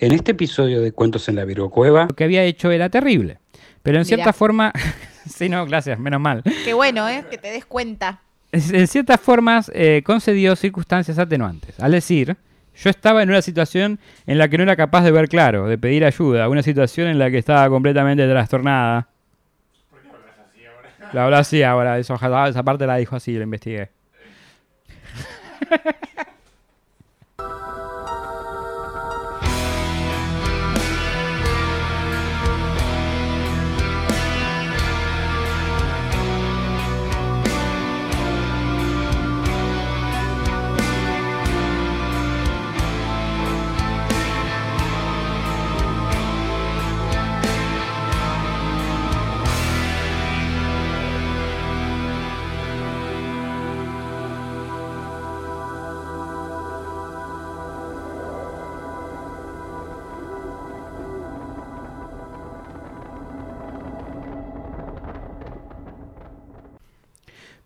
En este episodio de Cuentos en la Virgocueva, Lo que había hecho era terrible. Pero en cierta forma. sí, no, gracias, menos mal. Qué bueno, ¿eh? Que te des cuenta. En ciertas formas eh, concedió circunstancias atenuantes. Al decir, yo estaba en una situación en la que no era capaz de ver claro, de pedir ayuda, una situación en la que estaba completamente trastornada. ¿Por qué hablas así ahora? La hablo así ahora, eso, esa parte la dijo así, la investigué.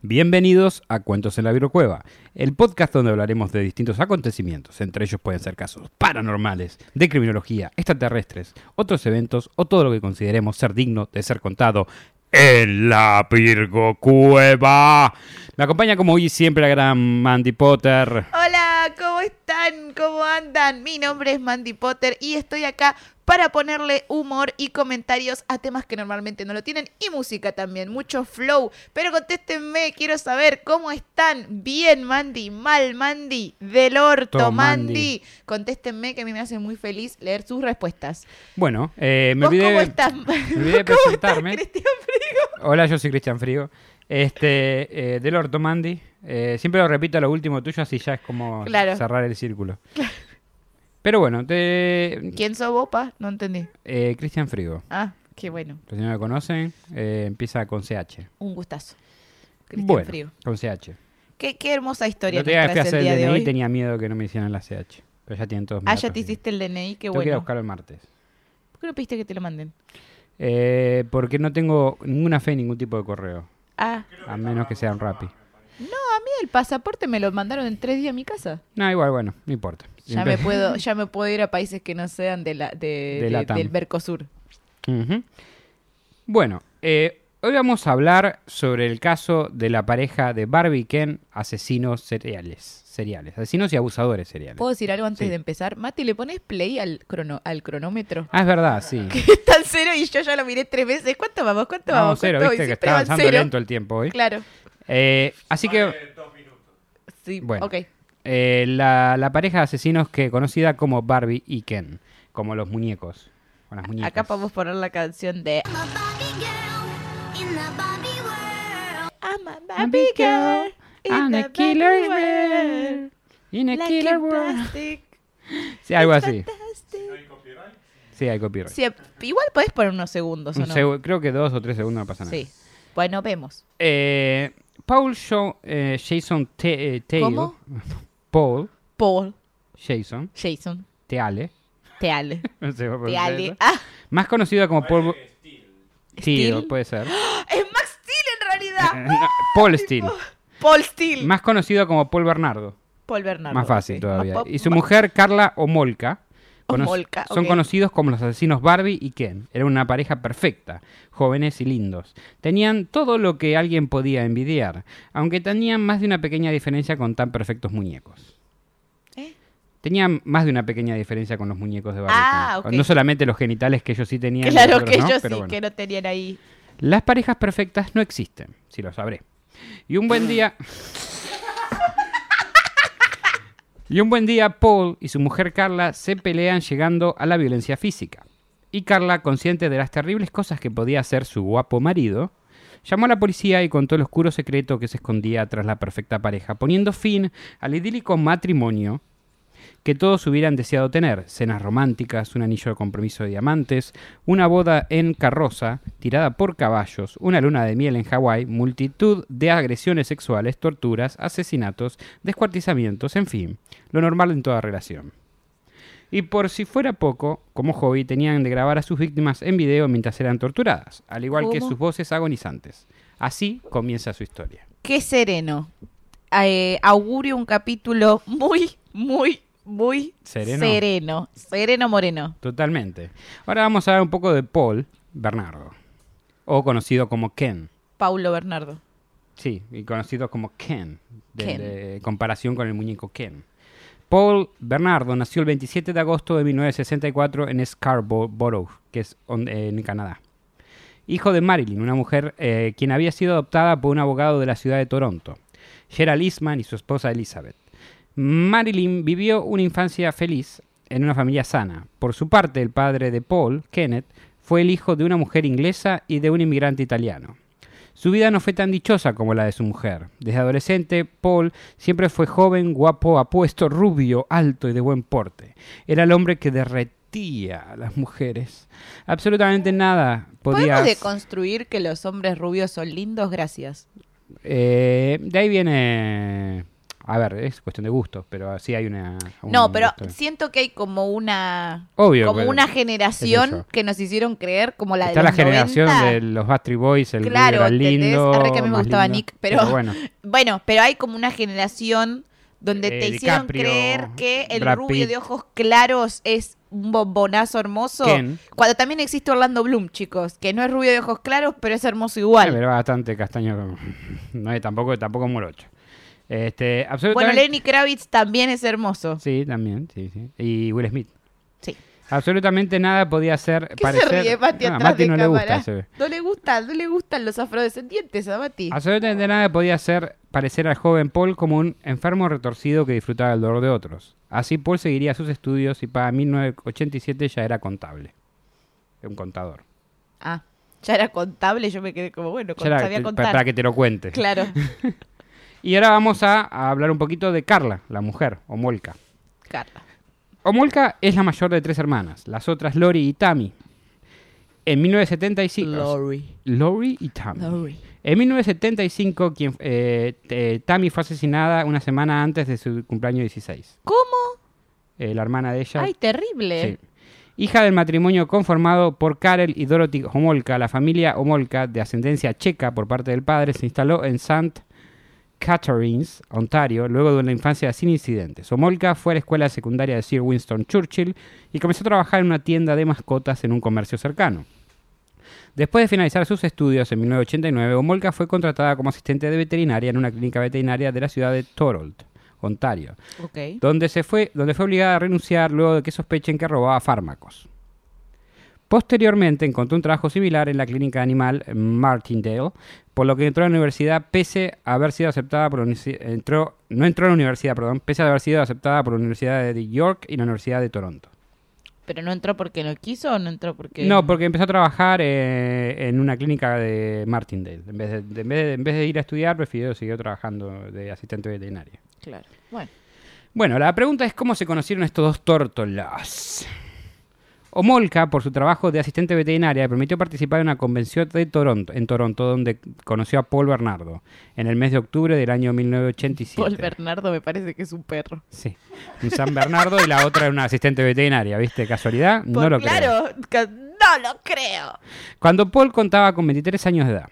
Bienvenidos a Cuentos en la Virocueva, el podcast donde hablaremos de distintos acontecimientos, entre ellos pueden ser casos paranormales, de criminología, extraterrestres, otros eventos o todo lo que consideremos ser digno de ser contado en la Virgocueva. Me acompaña como hoy siempre la gran Mandy Potter. Hola, ¿cómo están? ¿Cómo andan? Mi nombre es Mandy Potter y estoy acá para ponerle humor y comentarios a temas que normalmente no lo tienen y música también, mucho flow. Pero contéstenme, quiero saber cómo están. Bien, Mandy, mal, Mandy, del orto, Todo, Mandy. Mandy. Contéstenme que a mí me hace muy feliz leer sus respuestas. Bueno, eh, me ¿Vos olvidé, cómo estás? me olvidé de ¿Cómo estás, presentarme. Cristian Frigo? Hola, yo soy Cristian Frigo. Este, eh, del orto Mandy. Eh, siempre lo repito lo último tuyo, así ya es como Claro. cerrar el círculo. Pero bueno, te, ¿Quién sos vos, pa? No entendí. eh, Cristian Frigo. Ah, qué bueno. Los que no me conocen, eh, empieza con CH. Un gustazo. Cristian bueno, Frigo. con CH. Qué, qué hermosa historia Yo te fui a hacer el el DNI hoy. tenía miedo que no me hicieran la CH. Pero ya tienen todos mis Ah, ya te hiciste el DNI, qué Tengo que ir a bueno. buscarlo el martes. ¿Por qué no pediste que te lo manden? Eh, porque no tengo ninguna fe en ningún tipo de correo. Ah, A menos que sean Rappi. No, a mí el pasaporte me lo mandaron en tres días a mi casa. No, igual, bueno, no importa. Ya me puedo, ya me puedo ir a países que no sean de la, de, De del Mercosur. Ujú. Bueno, eh, hoy vamos a hablar sobre el caso de la pareja de Barbie y Ken, asesinos seriales. Seriales, asesinos y abusadores seriales. ¿Puedo decir algo antes Sí. de empezar? Mati, ¿le pones play al, crono, al cronómetro? Ah, es verdad, sí. Que está en cero y yo ya lo miré tres veces. ¿Cuánto vamos? ¿Cuánto No, vamos? cero, ¿Cuánto viste que está avanzando cero. lento el tiempo hoy. Claro. Eh, así que Sí, Bueno. ok. eh, la, la pareja de asesinos que conocida como Barbie y Ken, como los muñecos. O las muñecas. Acá podemos poner la canción de I'm a Barbie girl in the Barbie world. I'm a Barbie girl in and a the killer world. In a Like killer world. Sí, algo así. Sí, hay copyright. Sí, igual podés poner unos segundos, ¿o no? segu- creo que dos o tres segundos no pasa nada. Sí. Bueno, vemos. Eh, Paul Shaw- eh, Jason Te- eh, Taylor. ¿Cómo? Paul Paul, Jason Jason, Teale. Teale. No sé cómo Teale. Ah, Más conocido como Paul Steele, Steel. puede ser. es Max Steel en realidad. No, Paul Steele. Paul Steel. Más conocido como Paul Bernardo. Paul Bernardo. Más fácil sí. todavía. Y su mujer Carla Omolka. Cono- Son conocidos como los asesinos Barbie y Ken. Eran una pareja perfecta, jóvenes y lindos. Tenían todo lo que alguien podía envidiar, aunque tenían más de una pequeña diferencia con tan perfectos muñecos. ¿Eh? Tenían más de una pequeña diferencia con los muñecos de Barbie. Ah. No solamente los genitales que ellos sí tenían. Claro que no, ellos pero sí bueno. que no tenían ahí. Las parejas perfectas no existen, si lo sabré. Y un buen día. Y un buen día, Paul y su mujer Carla se pelean llegando a la violencia física. Y Carla, consciente de las terribles cosas que podía hacer su guapo marido, llamó a la policía y contó el oscuro secreto que se escondía tras la perfecta pareja, poniendo fin al idílico matrimonio que todos hubieran deseado tener. Cenas románticas, un anillo de compromiso de diamantes, una boda en carroza, tirada por caballos, una luna de miel en Hawái, multitud de agresiones sexuales, torturas, asesinatos, descuartizamientos, en fin, lo normal en toda relación. Y por si fuera poco, como hobby tenían de grabar a sus víctimas en video mientras eran torturadas, al igual que sus voces agonizantes. Así comienza su historia. Qué sereno. Eh, augurio un capítulo muy, muy, muy Sereno. sereno. Sereno moreno. Totalmente. Ahora vamos a hablar un poco de Paul Bernardo, o conocido como Ken. Paulo Bernardo. Sí, y conocido como Ken, de, Ken. de comparación con el muñeco Ken. Paul Bernardo nació el 27 de agosto de 1964 en Scarborough, que es on- eh, en Canadá. Hijo de Marilyn, una mujer eh, quien había sido adoptada por un abogado de la ciudad de Toronto, Gerald Eastman y su esposa Elizabeth. Marilyn vivió una infancia feliz en una familia sana. Por su parte, el padre de Paul, Kenneth, fue el hijo de una mujer inglesa y de un inmigrante italiano. Su vida no fue tan dichosa como la de su mujer. Desde adolescente, Paul siempre fue joven, guapo, apuesto, rubio, alto y de buen porte. Era el hombre que derretía a las mujeres. Absolutamente nada podía... ¿Podemos deconstruir que los hombres rubios son lindos? Gracias. Eh, de ahí viene... A ver, es cuestión de gustos, pero sí hay una... un No, pero gusto. siento que hay como una Obvio. como pero una generación que nos hicieron creer como la de Está los la generación 90. de los Backstreet Boys, el Claro, lindo. Arre que a mí me gustaba lindo. Nick, pero- bueno, Bueno, pero hay como una generación donde Eh, te hicieron DiCaprio, creer que el Brad rubio Pitt. de ojos claros es un bombonazo hermoso. Ken. Cuando también existe Orlando Bloom, chicos, que no es rubio de ojos claros, pero es hermoso igual. pero bastante castaño. No es tampoco, tampoco morocho. Este, bueno. Lenny Kravitz también es hermoso. Sí, también, sí, sí. Y Will Smith. Sí. Absolutamente nada podía hacer ¿Qué parecer. se ríe Mati No, a atrás Mati de no le gusta. No le gusta, no le gustan los afrodescendientes a Mati. Absolutamente nada podía hacer parecer al joven Paul como un enfermo retorcido que disfrutaba el dolor de otros. Así Paul seguiría sus estudios y para 1987 ya era contable. Un contador. Ah, ya era contable, yo me quedé como, bueno, Ya era- sabía contar. para que te lo cuente. Claro. Y ahora vamos a, a hablar un poquito de Carla, la mujer, Omolka. Carla. Omolka es la mayor de tres hermanas, las otras Lori y Tammy. En 1975... Lori. Lori y Tammy. Lori. En 1975, quien, eh, eh, Tammy fue asesinada una semana antes de su cumpleaños 16. ¿Cómo? Eh, la hermana de ella. Ay, terrible. Sí. Hija del matrimonio conformado por Karel y Dorothy Homolka, la familia Homolka, de ascendencia checa por parte del padre, se instaló en St. Catharines, Ontario, luego de una infancia sin incidentes. Homolka fue a la escuela secundaria de Sir Winston Churchill y comenzó a trabajar en una tienda de mascotas en un comercio cercano. Después de finalizar sus estudios en 1989, Homolka fue contratada como asistente de veterinaria en una clínica veterinaria de la ciudad de Thorold, Ontario donde, se fue, donde fue obligada a renunciar luego de que sospechen que robaba fármacos. Posteriormente encontró un trabajo similar en la clínica animal Martindale, por lo que entró a la universidad pese a haber sido aceptada por entró, no entró a la universidad, perdón, pese a haber sido aceptada por la Universidad de York y la Universidad de Toronto. ¿Pero no entró porque no quiso o no entró porque.? No, porque empezó a trabajar eh, en una clínica de Martindale. En vez de, de- en, vez de, en vez de ir a estudiar, prefirió seguir trabajando de asistente veterinario. Claro. Bueno. Bueno, la pregunta es cómo se conocieron estos dos tórtolas. Omolka, por su trabajo de asistente veterinaria, le permitió participar en una convención de Toronto, en Toronto, donde conoció a Paul Bernardo, en el mes de octubre del año 1987. Paul Bernardo me parece que es un perro. Sí, un San Bernardo y la otra era una asistente veterinaria, ¿viste? ¿Casualidad? No Por- lo creo. claro, no lo creo. Cuando Paul contaba con 23 años de edad,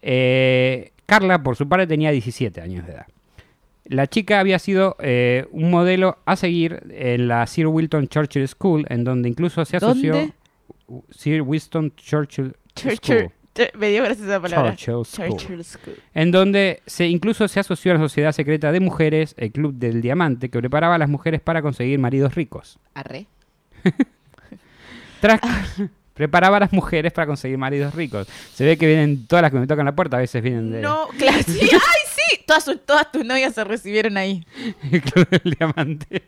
eh, Carla, por su parte, tenía 17 años de edad. La chica había sido eh, un modelo a seguir en la Sir Winston Churchill School, en donde incluso se asoció... ¿Dónde? Sir Winston Churchill Churchill. School. Me dio gracias esa palabra. Churchill School. Churchill School. En donde se incluso se asoció a la Sociedad Secreta de Mujeres, el Club del Diamante, que preparaba a las mujeres para conseguir maridos ricos. Arre. Tras- preparaba a las mujeres para conseguir maridos ricos. Se ve que vienen todas las que me tocan la puerta, a veces vienen de No, claro, sí. ¡Ay! Todas, sus- todas tus novias se recibieron ahí. el Club del Diamante.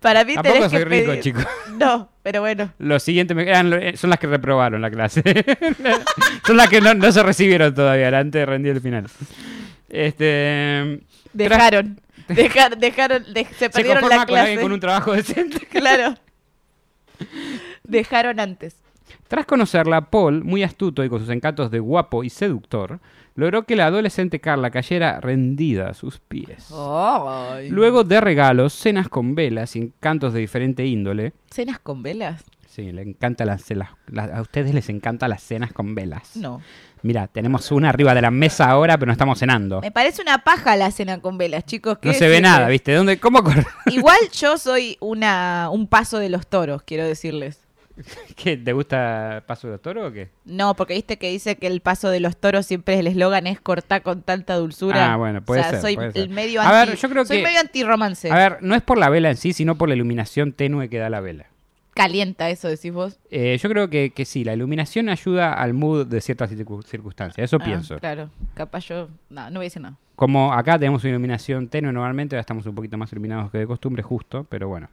Para mí Tampoco tenés soy que rico, pedir- chico. No, pero bueno. Los siguientes me- eran lo- eh, son las que reprobaron la clase. son las que no, no se recibieron todavía, antes de rendir el final. Este, Dejaron. Dejar, dejaron, de- se se perdieron la con alguien clase. con un trabajo decente. Claro. Dejaron antes. Tras conocerla, Paul, muy astuto y con sus encantos de guapo y seductor, logró que la adolescente Carla cayera rendida a sus pies. Ay. Luego de regalos, cenas con velas y encantos de diferente índole, ¿Cenas con velas? Sí, le encanta las, las- las- a ustedes les encantan las cenas con velas. No. Mira, tenemos una arriba de la mesa ahora, pero no estamos cenando. Me parece una paja la cena con velas, chicos. ¿qué No se ve nada, ¿viste? ¿Dónde, ¿Cómo? Igual yo soy una un paso de los toros, quiero decirles. ¿Qué, ¿Te gusta Paso de los Toros o qué? No, porque viste que dice que el paso de los toros siempre el eslogan es cortar con tanta dulzura. Ah, bueno, puede o sea, ser, soy puede ser. el medio A anti. ver, yo creo soy que- medio anti-romance. A ver, no es por la vela en sí, sino por la iluminación tenue que da la vela. Calienta eso, decís vos. Eh, yo creo que, que sí, la iluminación ayuda al mood de ciertas circu- circunstancias, eso Ah, pienso. Claro, capaz yo. No, no voy a decir nada. Como acá tenemos una iluminación tenue normalmente, ahora estamos un poquito más iluminados que de costumbre, justo, pero bueno.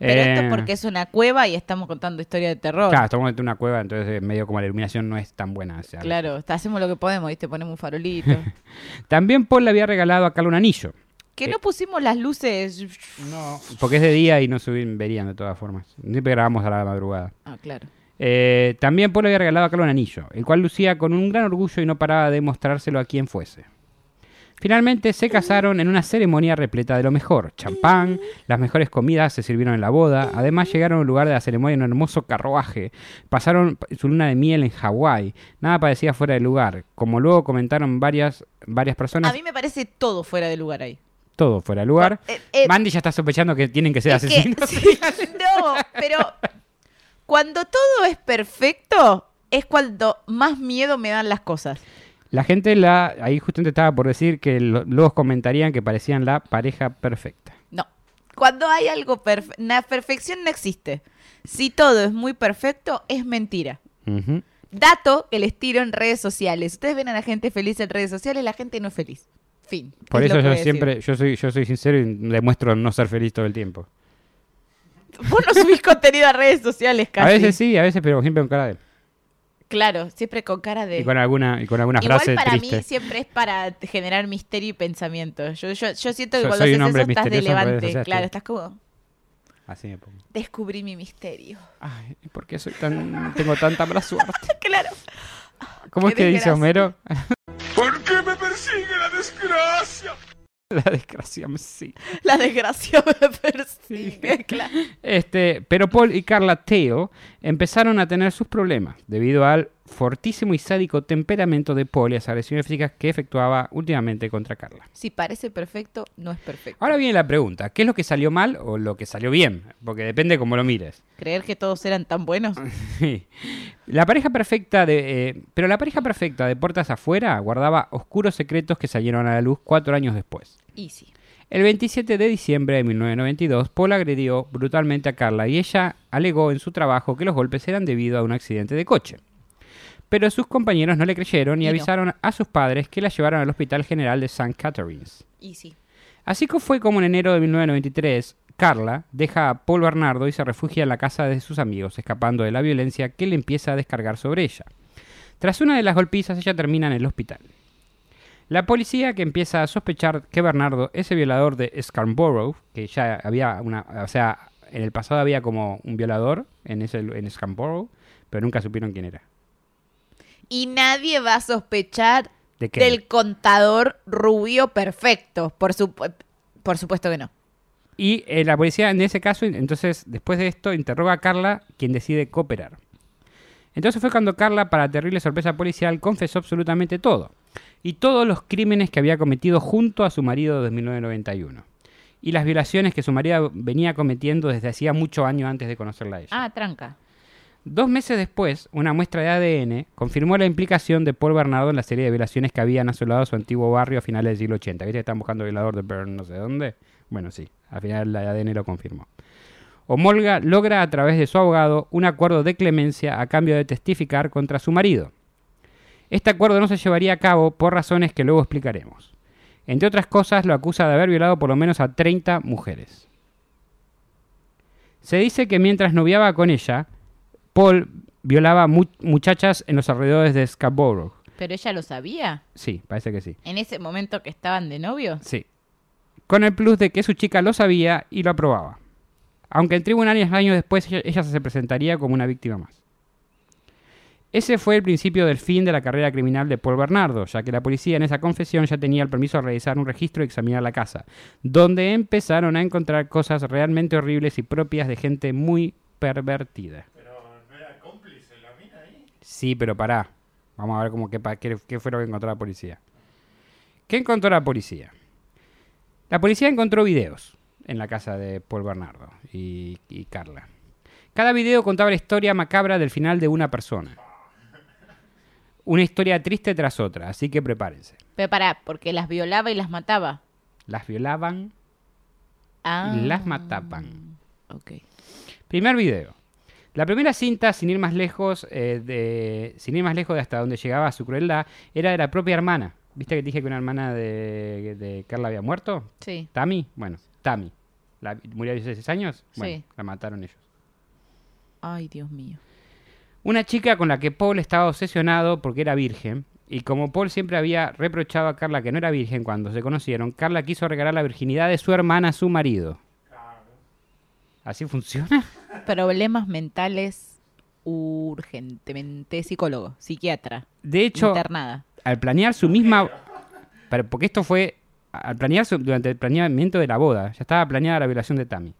Pero esto Eh, porque es una cueva y estamos contando historia de terror. Claro, estamos en una cueva, entonces eh, medio como la iluminación no es tan buena. o sea, Claro, está- hacemos lo que podemos, ¿viste? Ponemos un farolito. También Paul le había regalado a Carla un anillo. que Eh. no pusimos las luces. No. Porque es de día y no se verían de todas formas. Siempre grabamos a la madrugada. Ah, claro. Eh, también Paul le había regalado a Carla un anillo, el cual lucía con un gran orgullo y no paraba de mostrárselo a quien fuese. Finalmente se casaron en una ceremonia repleta de lo mejor. Champán, las mejores comidas se sirvieron en la boda. Además llegaron al lugar de la ceremonia en un hermoso carruaje. Pasaron su luna de miel en Hawái. Nada parecía fuera de lugar. Como luego comentaron varias, varias personas, A mí me parece todo fuera de lugar ahí. todo fuera de lugar. Eh, eh, Mandy ya está sospechando que tienen que ser que- asesinos. sí, no, pero cuando todo es perfecto, es cuando más miedo me dan las cosas. La gente la ahí justamente estaba por decir que lo- luego comentarían que parecían la pareja perfecta. No. Cuando hay algo perfecto, la perfección no existe. Si todo es muy perfecto, es mentira. Dato que les tiro en redes sociales. Ustedes ven a la gente feliz en redes sociales, la gente no es feliz. Fin. Por Es eso yo decir. siempre, yo soy, yo soy sincero y demuestro no ser feliz todo el tiempo. Vos no subís contenido a redes sociales casi. A veces sí, a veces, pero siempre con cara de. Claro, siempre con cara de... Y con alguna, y con alguna Igual frase para triste. mí siempre es para generar misterio y pensamiento. Yo, yo, yo siento que Yo cuando soy haces eso estás de levante. Claro, estás como... Así me pongo. Descubrí mi misterio. Ay, ¿por qué soy tan, tengo tanta mala suerte? claro. ¿Cómo es que dice. Homero? ¿Por qué me persigue la desgracia? La desgracia me sigue. La desgracia me persigue. Claro. Este, pero Paul y Carla Tale empezaron a tener sus problemas debido al fortísimo y sádico temperamento de Paul y las agresiones físicas que efectuaba últimamente contra Carla. Si parece perfecto, no es perfecto. Ahora viene la pregunta, ¿qué es lo que salió mal o lo que salió bien? Porque depende cómo lo mires. Creer que todos eran tan buenos. la pareja perfecta de... eh, pero la pareja perfecta de puertas afuera guardaba oscuros secretos que salieron a la luz cuatro años después. Easy. El 27 de diciembre de 1992, Paul agredió brutalmente a Carla y ella alegó en su trabajo que los golpes eran debido a un accidente de coche. Pero sus compañeros no le creyeron y, Y no. avisaron a sus padres que la llevaron al Hospital General de St. Catharines. Easy. Así que fue como en enero de 1993, Carla deja a Paul Bernardo y se refugia en la casa de sus amigos, escapando de la violencia que le empieza a descargar sobre ella. Tras una de las golpizas, ella termina en el hospital. La policía que empieza a sospechar que Bernardo es el violador de Scarborough, que ya había una, o sea, en el pasado había como un violador en ese en Scarborough, pero nunca supieron quién era. Y nadie va a sospechar ¿De del contador rubio perfecto. Por supuesto que no. Y eh, la policía en ese caso, entonces, después de esto, interroga a Carla, quien decide cooperar. Entonces fue cuando Carla, para terrible sorpresa policial, confesó absolutamente todo. Y todos los crímenes que había cometido junto a su marido desde 1991. Y las violaciones que su marido venía cometiendo desde hacía muchos años antes de conocerla a ella. Ah, tranca. Dos meses después, una muestra de ADN confirmó la implicación de Paul Bernardo en la serie de violaciones que habían asolado su antiguo barrio a finales del siglo 80. ¿Viste que están buscando violador de Bern no sé dónde? Bueno, sí, al final la ADN lo confirmó. Omolga logra a través de su abogado un acuerdo de clemencia a cambio de testificar contra su marido. Este acuerdo no se llevaría a cabo por razones que luego explicaremos. Entre otras cosas, lo acusa de haber violado por lo menos a 30 mujeres. Se dice que mientras noviaba con ella, Paul violaba mu- muchachas en los alrededores de Scarborough. ¿Pero ella lo sabía? Sí, parece que sí. ¿En ese momento que estaban de novio? Sí. Con el plus de que su chica lo sabía y lo aprobaba. Aunque en tribunales años después ella, ella se presentaría como una víctima más. Ese fue el principio del fin de la carrera criminal de Paul Bernardo, ya que la policía en esa confesión ya tenía el permiso de realizar un registro y examinar la casa, donde empezaron a encontrar cosas realmente horribles y propias de gente muy pervertida. Pero no era cómplice la mina ahí. Sí, pero pará. Vamos a ver cómo, qué, qué- qué fue lo que encontró la policía. ¿Qué encontró la policía? La policía encontró videos en la casa de Paul Bernardo y, y Carla. Cada video contaba la historia macabra del final de una persona. Una historia triste tras otra, así que prepárense. Pero pará, porque las violaba y las mataba. Las violaban Ah. y las mataban. Ok. Primer video. La primera cinta, sin ir más lejos, eh, de, sin ir más lejos de hasta donde llegaba su crueldad, era de la propia hermana. ¿Viste que te dije que una hermana de, de Carla había muerto? Sí. ¿Tami? Bueno, Tami. La, ¿Murió a 16 años? Bueno, Sí. la mataron ellos. Ay, Dios mío. Una chica con la que Paul estaba obsesionado porque era virgen. Y como Paul siempre había reprochado a Carla que no era virgen cuando se conocieron, Carla quiso regalar la virginidad de su hermana a su marido. ¿Así funciona? Problemas mentales urgentemente psicólogo, psiquiatra, De hecho, internada. al planear su misma... Porque esto fue... Al planear su- durante el planeamiento de la boda, ya estaba planeada la violación de Tammy.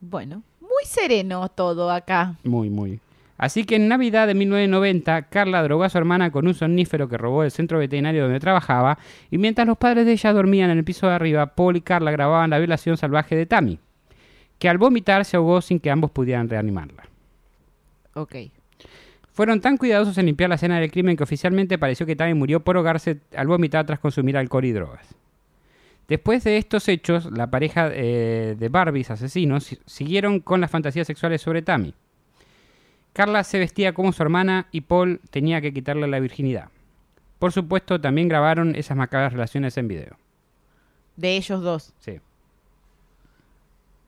Bueno, muy sereno todo acá. Muy, muy. Así que en Navidad de 1990, Carla drogó a su hermana con un somnífero que robó del centro veterinario donde trabajaba, y mientras los padres de ella dormían en el piso de arriba, Paul y Carla grababan la violación salvaje de Tammy, que al vomitar se ahogó sin que ambos pudieran reanimarla. Ok. Fueron tan cuidadosos en limpiar la escena del crimen que oficialmente pareció que Tammy murió por ahogarse al vomitar tras consumir alcohol y drogas. Después de estos hechos, la pareja eh, de Barbies asesinos si- siguieron con las fantasías sexuales sobre Tammy. Carla se vestía como su hermana y Paul tenía que quitarle la virginidad. Por supuesto, también grabaron esas macabras relaciones en video. De ellos dos. Sí.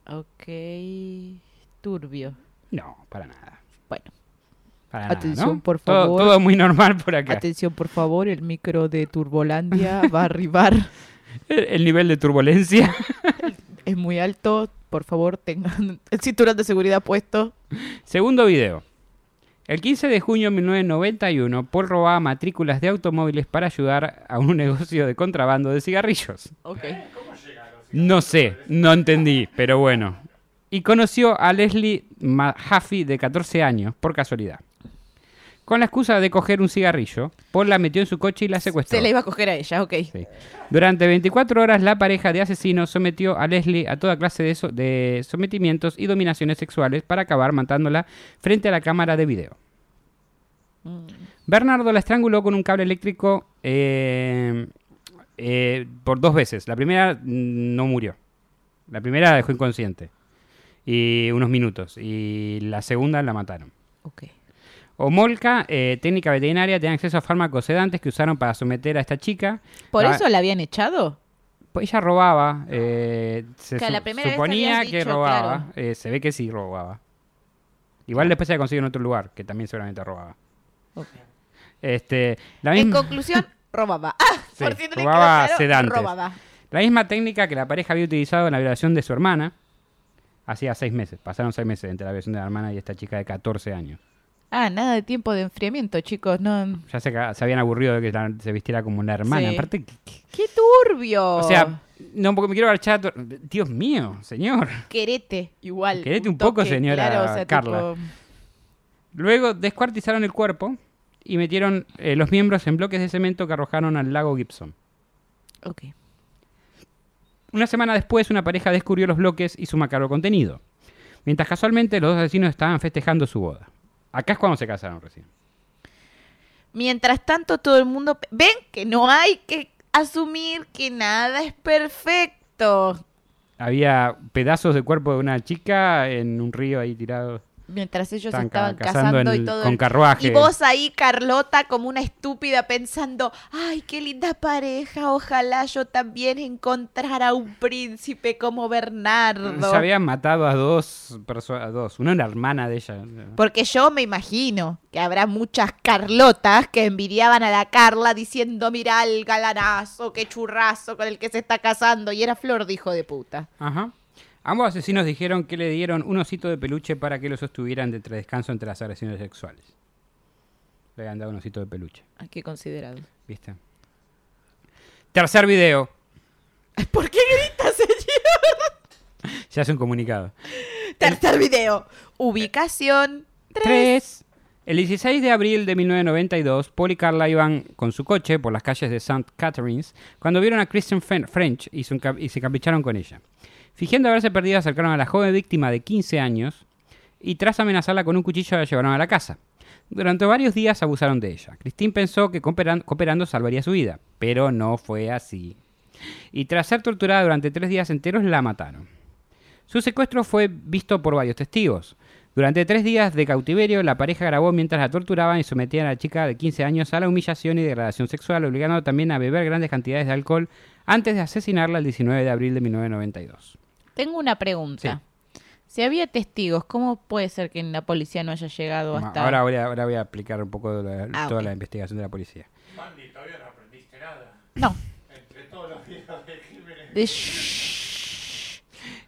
Ok. Turbio. No, para nada. Bueno, Para nada, Atención, ¿no? por Todo- favor. Todo, muy normal por acá. atención por favor, el micro de Turbolandia va a arribar. El, el nivel de turbulencia. Es muy alto. Por favor, tengan el cinturón de seguridad puesto. Segundo video. El 15 de junio de 1991, Paul robaba matrículas de automóviles para ayudar a un negocio de contrabando de cigarrillos. Ok. No sé, no entendí, pero bueno. Y conoció a Leslie Mahaffey de 14 años, por casualidad. Con la excusa de coger un cigarrillo, Paul la metió en su coche y la secuestró. Se la iba a coger a ella, ok. Sí. Durante 24 horas, la pareja de asesinos sometió a Leslie a toda clase de, so- de sometimientos y dominaciones sexuales para acabar matándola frente a la cámara de video. Bernardo la estranguló con un cable eléctrico eh, eh, por dos veces. La primera mm, no murió. La primera la dejó inconsciente. Y unos minutos. Y la segunda la mataron. Ok. Omolka, eh, técnica veterinaria, tenía acceso a fármacos sedantes que usaron para someter a esta chica. ¿Por La- eso la habían echado? Pues ella robaba. eh, se Claro, su- la primera vez suponía que dicho, robaba. claro. eh, se ve que sí robaba. Igual después se la consiguió en otro lugar, que también seguramente robaba. Este, la En conclusión, robaba. Ah, Sí, por si no le quedó robaba claro, sedantes. robaba. la misma técnica que la pareja había utilizado en la violación de su hermana. Hacía seis meses. Pasaron seis meses entre la violación de la hermana y esta chica de 14 años. Ah, nada de tiempo de enfriamiento, chicos. No. Ya se, habían aburrido de que la- se vistiera como una hermana. Sí. Aparte, ¡Qué turbio! o sea, no porque me quiero marchar. a to- Dios mío, señor. Querete, igual. Querete un poco, señora Carla. tipo- Luego descuartizaron el cuerpo y metieron eh, los miembros en bloques de cemento que arrojaron al lago Gibson. Ok. Una semana después, una pareja descubrió los bloques y su macabro contenido. Mientras casualmente los dos asesinos estaban festejando su boda. Acá es cuando se casaron recién. Mientras tanto, todo el mundo. Ven que no hay que asumir que nada es perfecto. Había pedazos de cuerpo de una chica en un río ahí tirado. Mientras ellos Estaban estaban ca- cazando y todo. con el-. Y vos ahí, Carlota, como una estúpida, pensando: ¡Ay, qué linda pareja! Ojalá yo también encontrara un príncipe como Bernardo. Se habían matado a dos personas, dos. Una era hermana de ella. Porque yo me imagino que habrá muchas Carlotas que envidiaban a la Carla diciendo, mira el galanazo, qué churrazo con el que se está casando. Y era Flor de hijo de puta. Ajá. Ambos asesinos dijeron que le dieron un osito de peluche para que lo sostuvieran de entre descanso entre las agresiones sexuales. Le habían dado un osito de peluche, Ay, qué considerado. ¿viste? Tercer video. ¿Por qué gritas, señor? Se hace un comunicado. Tercer video. Ubicación 3. 3. El 16 de abril de 1992, Paul y Carla iban con su coche por las calles de St. Catharines cuando vieron a Kristen French y, se enca- y se capricharon con ella. Fingiendo haberse perdido, acercaron a la joven víctima de 15 años y tras amenazarla con un cuchillo la llevaron a la casa. Durante varios días abusaron de ella. Christine pensó que cooperan- cooperando salvaría su vida, pero no fue así. Y tras ser torturada durante tres días enteros, la mataron. Su secuestro fue visto por varios testigos. Durante tres días de cautiverio, la pareja grabó mientras la torturaban y sometían a la chica de 15 años a la humillación y degradación sexual, obligando también a beber grandes cantidades de alcohol antes de asesinarla el 19 de abril de 1992. Tengo una pregunta. Si había testigos, ¿cómo puede ser que la policía no haya llegado hasta Ahora voy, a, ahora voy a explicar un poco de la- Ah, toda la investigación de la policía. Mandy, todavía no aprendiste nada. No. Entre todos los días de crímenes. De shh.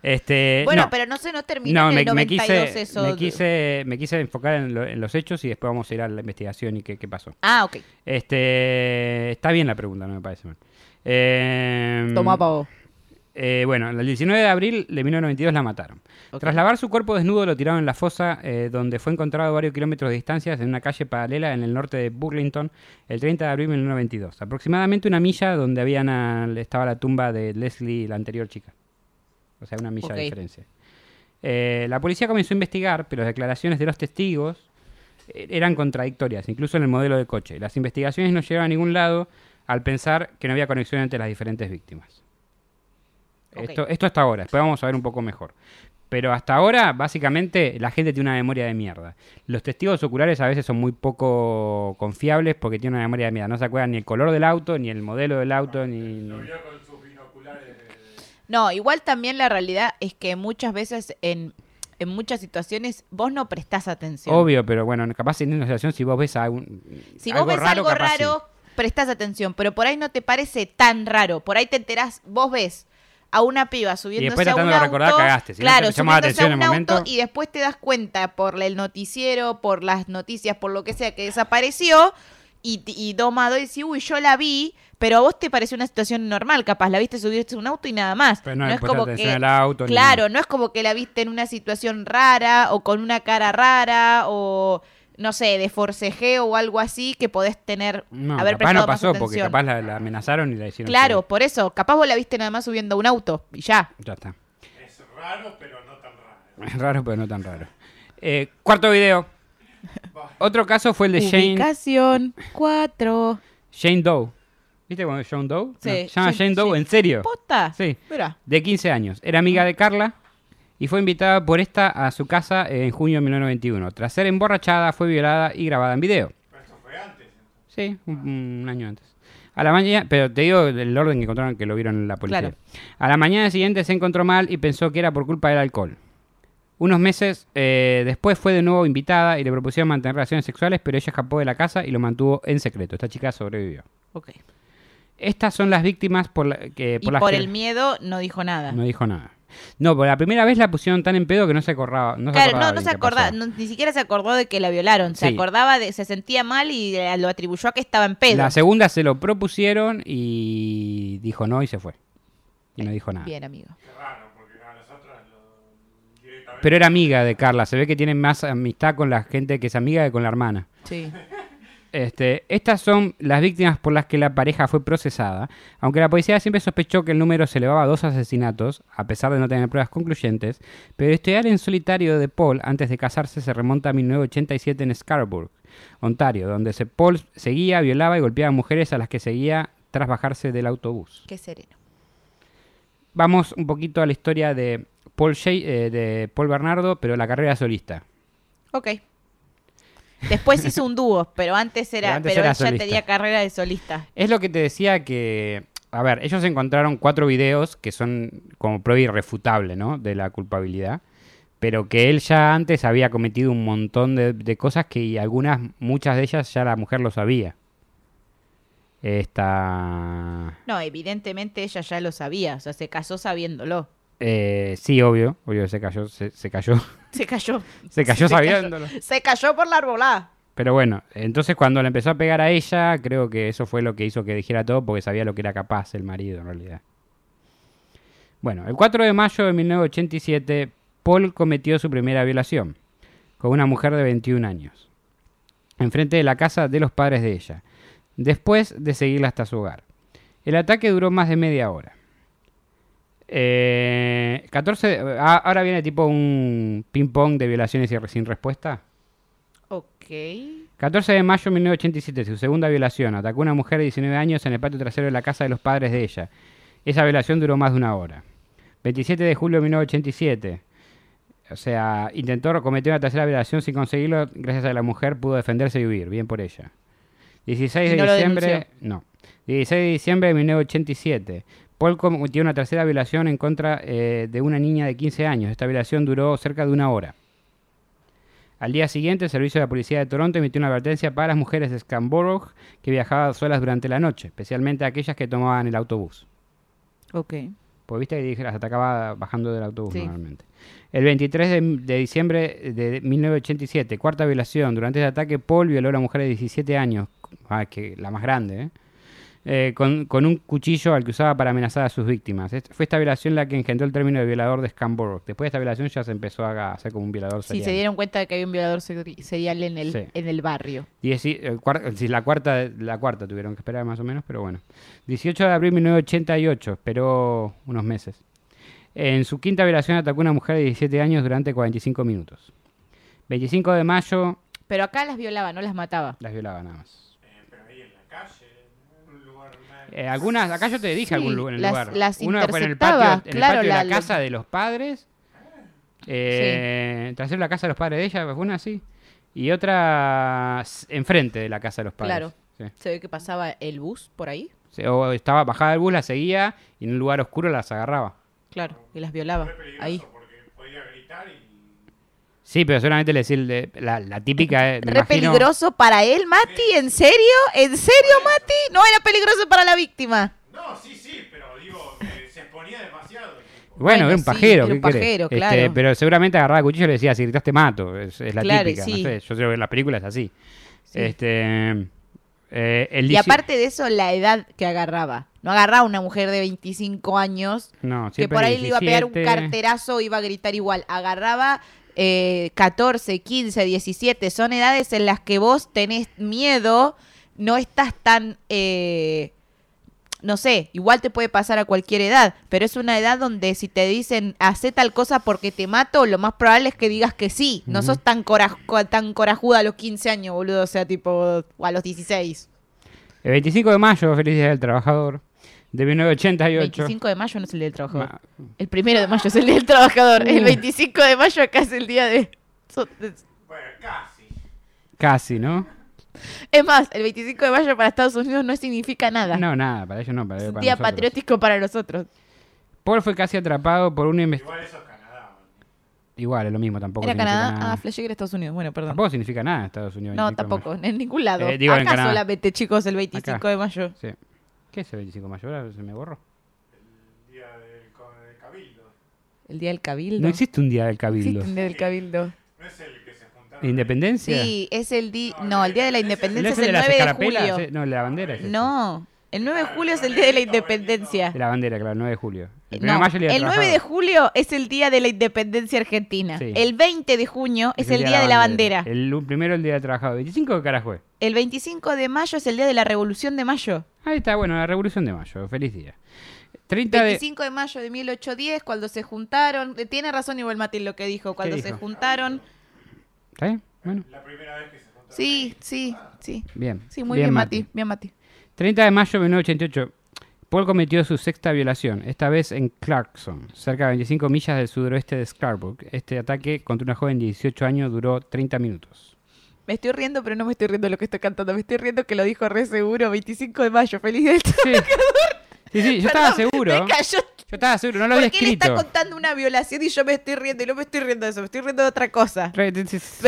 Este, Bueno, no. pero no se nos terminó No, en me, el me 92 quise, eso. me, quise, me quise enfocar en, lo- en los hechos y después vamos a ir a la investigación y qué, qué pasó. Ah, ok. Este, está bien la pregunta, no me parece mal. Eh, Toma pavo. Eh, bueno, el 19 de abril de 1992 la mataron. Tras lavar su cuerpo desnudo lo tiraron en la fosa eh, donde fue encontrado a varios kilómetros de distancia en una calle paralela en el norte de Burlington el 30 de abril de 1992. Aproximadamente una milla donde habían a- estaba la tumba de Leslie, la anterior chica. O sea, una milla de diferencia. Eh, la policía comenzó a investigar, pero las declaraciones de los testigos eh, eran contradictorias, incluso en el modelo de coche. Las investigaciones no llegaron a ningún lado al pensar que no había conexión entre las diferentes víctimas. Esto, esto hasta ahora, después vamos a ver un poco mejor. Pero hasta ahora, básicamente, la gente tiene una memoria de mierda. Los testigos oculares a veces son muy poco confiables porque tienen una memoria de mierda. No se acuerdan ni el color del auto, ni el modelo del auto, ni... Lo vio con sus binoculares de... No, igual también la realidad es que muchas veces en, en muchas situaciones vos no prestás atención. Obvio, pero bueno, capaz en una situación si vos ves algún, Si vos ves algo capaz sí. raro, prestás atención, pero por ahí no te parece tan raro. Por ahí te enterás, vos ves a una piba subiéndose después a un de recordar, auto, cagaste. Si claro, subiéndose a un auto y después te das cuenta por el noticiero, por las noticias, por lo que sea que desapareció y, y domado y uy, yo la vi, pero a vos te pareció una situación normal, capaz la viste subirse a un auto y nada más. Pero no, es como que al auto, ni- claro, no es como que la viste en una situación rara o con una cara rara o no sé, de forcejeo o algo así que podés tener No, haber capaz prestado no más pasó porque atención. capaz la, la amenazaron y la hicieron. Claro, subir. por eso, capaz vos la viste nada más subiendo a un auto y ya. Ya está. Es raro, pero no tan raro. Es raro, pero no tan raro. Eh, cuarto video. Otro caso fue el de Shane, Ubicación 4. Shane Doe. ¿Viste cuando es Shane Doe? Sí, No, se llama Shane Doe. ¿en serio? ¿Posta? Sí. Mira. De 15 años. Era amiga de Carla y fue invitada por esta a su casa en junio de 1991. Tras ser emborrachada, fue violada y grabada en video. Pero esto fue antes. Sí, un, un año antes. A la mañana, pero te digo el orden que encontraron que lo vieron en la policía. Claro. A la mañana siguiente se encontró mal y pensó que era por culpa del alcohol. Unos meses eh, después fue de nuevo invitada y le propusieron mantener relaciones sexuales, pero ella escapó de la casa y lo mantuvo en secreto. Esta chica sobrevivió. Ok. Estas son las víctimas por, la- que, Y por las por que el miedo no dijo nada. no dijo nada. No, por la primera vez la pusieron tan en pedo que no se acordaba. No se claro, acordaba no, no se acordaba, no- ni siquiera se acordó de que la violaron. Se Sí. acordaba de, se sentía mal y eh, lo atribuyó a que estaba en pedo. La segunda se lo propusieron y dijo no y se fue. Y no dijo nada. Bien, amigo. Qué raro, porque a nosotras lo... directamente... Pero era amiga de Carla. Se ve que tiene más amistad con la gente que es amiga que con la hermana. Sí. Este, estas son las víctimas por las que la pareja fue procesada. Aunque la policía siempre sospechó que el número se elevaba a dos asesinatos, a pesar de no tener pruebas concluyentes, pero historial en solitario de Paul antes de casarse se remonta a 1987 en Scarborough, Ontario, donde se- Paul seguía, violaba y golpeaba a mujeres a las que seguía tras bajarse del autobús. Qué sereno. Vamos un poquito a la historia de Paul, Shea- eh, de Paul Bernardo, pero la carrera solista. Ok. Después hizo un dúo, pero antes era, Pero antes pero era él ya solista. tenía carrera de solista. Es lo que te decía que, a ver, ellos encontraron cuatro videos que son como prueba irrefutable, ¿no? De la culpabilidad, pero que él ya antes había cometido un montón de, de cosas que y algunas, muchas de ellas ya la mujer lo sabía. Esta... No, evidentemente ella ya lo sabía, o sea, se casó sabiéndolo. Eh, sí, obvio, obvio, se cayó, se, se cayó, Se cayó. se cayó sabiéndolo. Se cayó por la arbolada. Pero bueno, entonces cuando le empezó a pegar a ella, creo que eso fue lo que hizo que dijera todo porque sabía lo que era capaz el marido en realidad. Bueno, el 4 de mayo de 1987, Paul cometió su primera violación con una mujer de 21 años, enfrente de la casa de los padres de ella, después de seguirla hasta su hogar. El ataque duró más de media hora. Eh, 14, de- ah, ahora viene tipo un ping-pong de violaciones y sin respuesta. Ok. 14 de mayo de 1987, su segunda violación. Atacó a una mujer de 19 años en el patio trasero de la casa de los padres de ella. Esa violación duró más de una hora. 27 de julio de 1987. O sea, intentó cometer una tercera violación sin conseguirlo. Gracias a la mujer pudo defenderse y huir. Bien por ella. 16 de ¿Y no lo diciembre. No. 16 de diciembre de 1987. Paul cometió una tercera violación en contra eh, de una niña de 15 años. Esta violación duró cerca de una hora. Al día siguiente, el servicio de la policía de Toronto emitió una advertencia para las mujeres de Scarborough que viajaban solas durante la noche, especialmente aquellas que tomaban el autobús. Ok. Pues viste que las atacaba bajando del autobús Sí. normalmente. El 23 de, de diciembre de 1987, cuarta violación. Durante ese ataque, Paul violó a una mujer de 17 años, ah, que la más grande, ¿eh? Eh, con, con un cuchillo al que usaba para amenazar a sus víctimas. Est- fue esta violación la que engendró el término de violador de Scarborough. Después de esta violación ya se empezó a hacer como un violador Sí, serial. se dieron cuenta de que había un violador seri- serial en el, Sí. en el barrio. Dieci- el cuar- sí, la cuarta la cuarta tuvieron que esperar más o menos, pero bueno. 18 de abril de 1988, esperó unos meses. En su quinta violación atacó a una mujer de 17 años durante 45 minutos. 25 de mayo Pero acá las violaba, no las mataba. las violaba nada más. pero ahí en la calle, en un lugar más- Eh, algunas, acá yo te dije Sí, algún lugar en el las- lugar. las Uno fue en el patio, en el patio de la- la casa de los padres. Eh, Trasero de la casa de los padres de ella, fue una así. Y otra enfrente de la casa de los padres. Claro. Sí. Se ve que pasaba el bus por ahí. Sí, O estaba bajada del bus, la seguía y en un lugar oscuro las agarraba. Claro, y las violaba. Ahí. porque podía gritar y Sí, pero seguramente le decía el de- la, la típica. eh, me Re imagino- peligroso para él, Mati. ¿En serio? ¿En serio, Mati? No era peligroso para la víctima. No, sí, sí, pero digo, que se exponía demasiado. Bueno, Bueno, era un sí, pajero. era un pajero, Este, claro. pero seguramente agarraba el cuchillo y le decía: si gritas te mato. Es, es la Claro, típica. sí. No sé, yo creo que en las películas es así. Sí. Este. eh, el Y aparte de eso, la edad que agarraba. No agarraba una mujer de 25 años No, que por ahí le iba a pegar un 17. carterazo iba a gritar igual. Agarraba eh, 14, 15, 17. Son edades en las que vos tenés miedo, no estás tan... eh, no sé, igual te puede pasar a cualquier edad, pero es una edad donde si te dicen hace tal cosa porque te mato, lo más probable es que digas que sí. No sos tan, coraj- tan corajuda a los 15 años, boludo, o sea, tipo, o a los 16. El 25 de mayo, feliz día del trabajador. De 1988. 25 de mayo no es el Día del Trabajador. Ma- El primero de mayo es el Día del Trabajador. El Uh. 25 de mayo acá es el día de... Bueno, casi. Casi, ¿no? Es más, el 25 de mayo para Estados Unidos no significa nada. No, nada, para ellos no. Para, es un para día nosotros. patriótico para nosotros. Paul fue casi atrapado por una investigación. Igual eso es Canadá. man. Igual, es lo mismo, tampoco ¿Era Canadá? nada. Ah, flashé que era Estados Unidos. Bueno, perdón. Tampoco significa nada Estados Unidos. No, 25 de mayo. tampoco. En ningún lado. Eh, digo, en acá Canadá. solamente, chicos, el 25 Acá. de mayo. Sí. ¿Qué es el 25 de mayo? Ahora se me borró. El día del, co- del cabildo. El Día del Cabildo. No existe un día del cabildo. Existe un Día del Cabildo. No es el que se juntaron. ¿De ¿Independencia? Sí, es el día... No, el Día de la ¿No Independencia es es el el de las 9 de escarapelas? julio. No, el de la bandera. es ese. No, el 9 de julio es el Día de la Independencia. De la bandera, claro, el 9 de julio. El 1 No, de mayo el el 9 de julio es el Día de la Independencia Argentina. Sí. El 20 de junio es, el Día de la Bandera. El primero el día del trabajador. ¿25 qué carajo es? El 25 de mayo es el Día de la Revolución de Mayo. Ahí está, bueno, la Revolución de Mayo. Feliz día. 30 de... 25 de mayo de 1810, cuando se juntaron. eh, Tiene razón igual Mati lo que dijo. Cuando se juntaron. ¿Está bien? Bueno, La primera vez que se juntaron. Sí, sí, sí. bien. Sí, muy bien, Mati. Bien, Mati. 30 de mayo de 1988. Paul cometió su sexta violación, esta vez en Clarkson, cerca de 25 millas del sudoeste de Scarborough. Este ataque contra una joven de 18 años duró 30 minutos. Me estoy riendo, pero no me estoy riendo de lo que estoy cantando. Me estoy riendo que lo dijo re seguro. 25 de mayo, feliz del Sí, sí, sí, yo estaba seguro. Me cayó Yo estaba seguro, no lo había Porque él está escrito. contando una violación y yo me estoy riendo. Y no me estoy riendo de eso, me estoy riendo de otra cosa. Me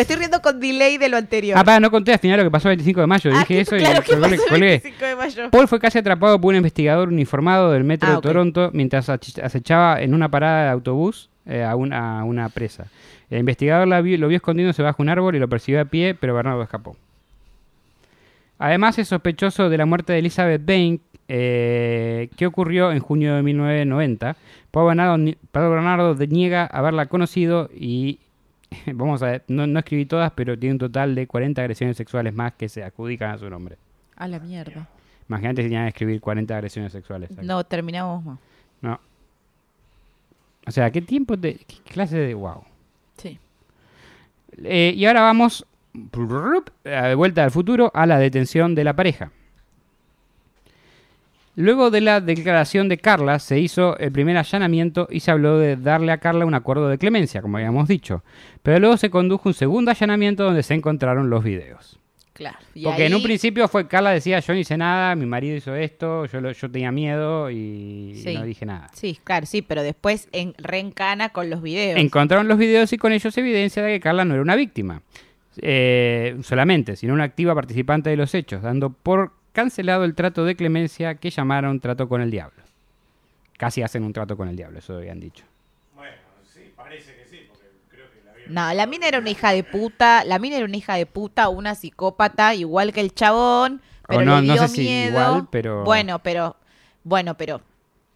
estoy riendo con delay de lo anterior. Ah, para, no conté al final lo que pasó el 25 de mayo. Ah, Dije que- eso claro y que colgué- pasó el colgué. 25 de mayo. Paul fue casi atrapado por un investigador uniformado del metro Ah, de. Toronto mientras acechaba en una parada de autobús eh, a, una, a una presa. El investigador la lo vio escondiéndose bajo un árbol y lo persiguió a pie, pero Bernardo escapó. Además, es sospechoso de la muerte de Elizabeth Bain, eh, ¿qué ocurrió en junio de 1990? Pablo Bernardo, Pablo Bernardo niega haberla conocido y, vamos a ver, no, no escribí todas, pero tiene un total de 40 agresiones sexuales más que se adjudican a su nombre. A la mierda. Imagínate si tenían que escribir 40 agresiones sexuales. No, terminamos más. No. O sea, ¿qué tiempo de... qué clase de... wow? Sí. Eh, y ahora vamos de vuelta al futuro a la detención de la pareja. Luego de la declaración de Carla se hizo el primer allanamiento y se habló de darle a Carla un acuerdo de clemencia, como habíamos dicho. Pero luego se condujo un segundo allanamiento donde se encontraron los videos. Claro. Y Porque en un principio fue Carla decía yo no hice nada, mi marido hizo esto, yo, lo- yo tenía miedo y Sí. no dije nada. Sí, claro, sí, pero después en, reencana con los videos. Encontraron los videos y con ellos evidencia de que Carla no era una víctima eh, solamente, sino una activa participante de los hechos, dando por cancelado el trato de clemencia que llamaron trato con el diablo. Casi hacen un trato con el diablo, eso habían dicho. No, la mina era una hija de puta, la mina era una hija de puta, una psicópata, igual que el chabón, pero O no- le no dio sé si miedo. igual, pero- Bueno, pero, bueno, pero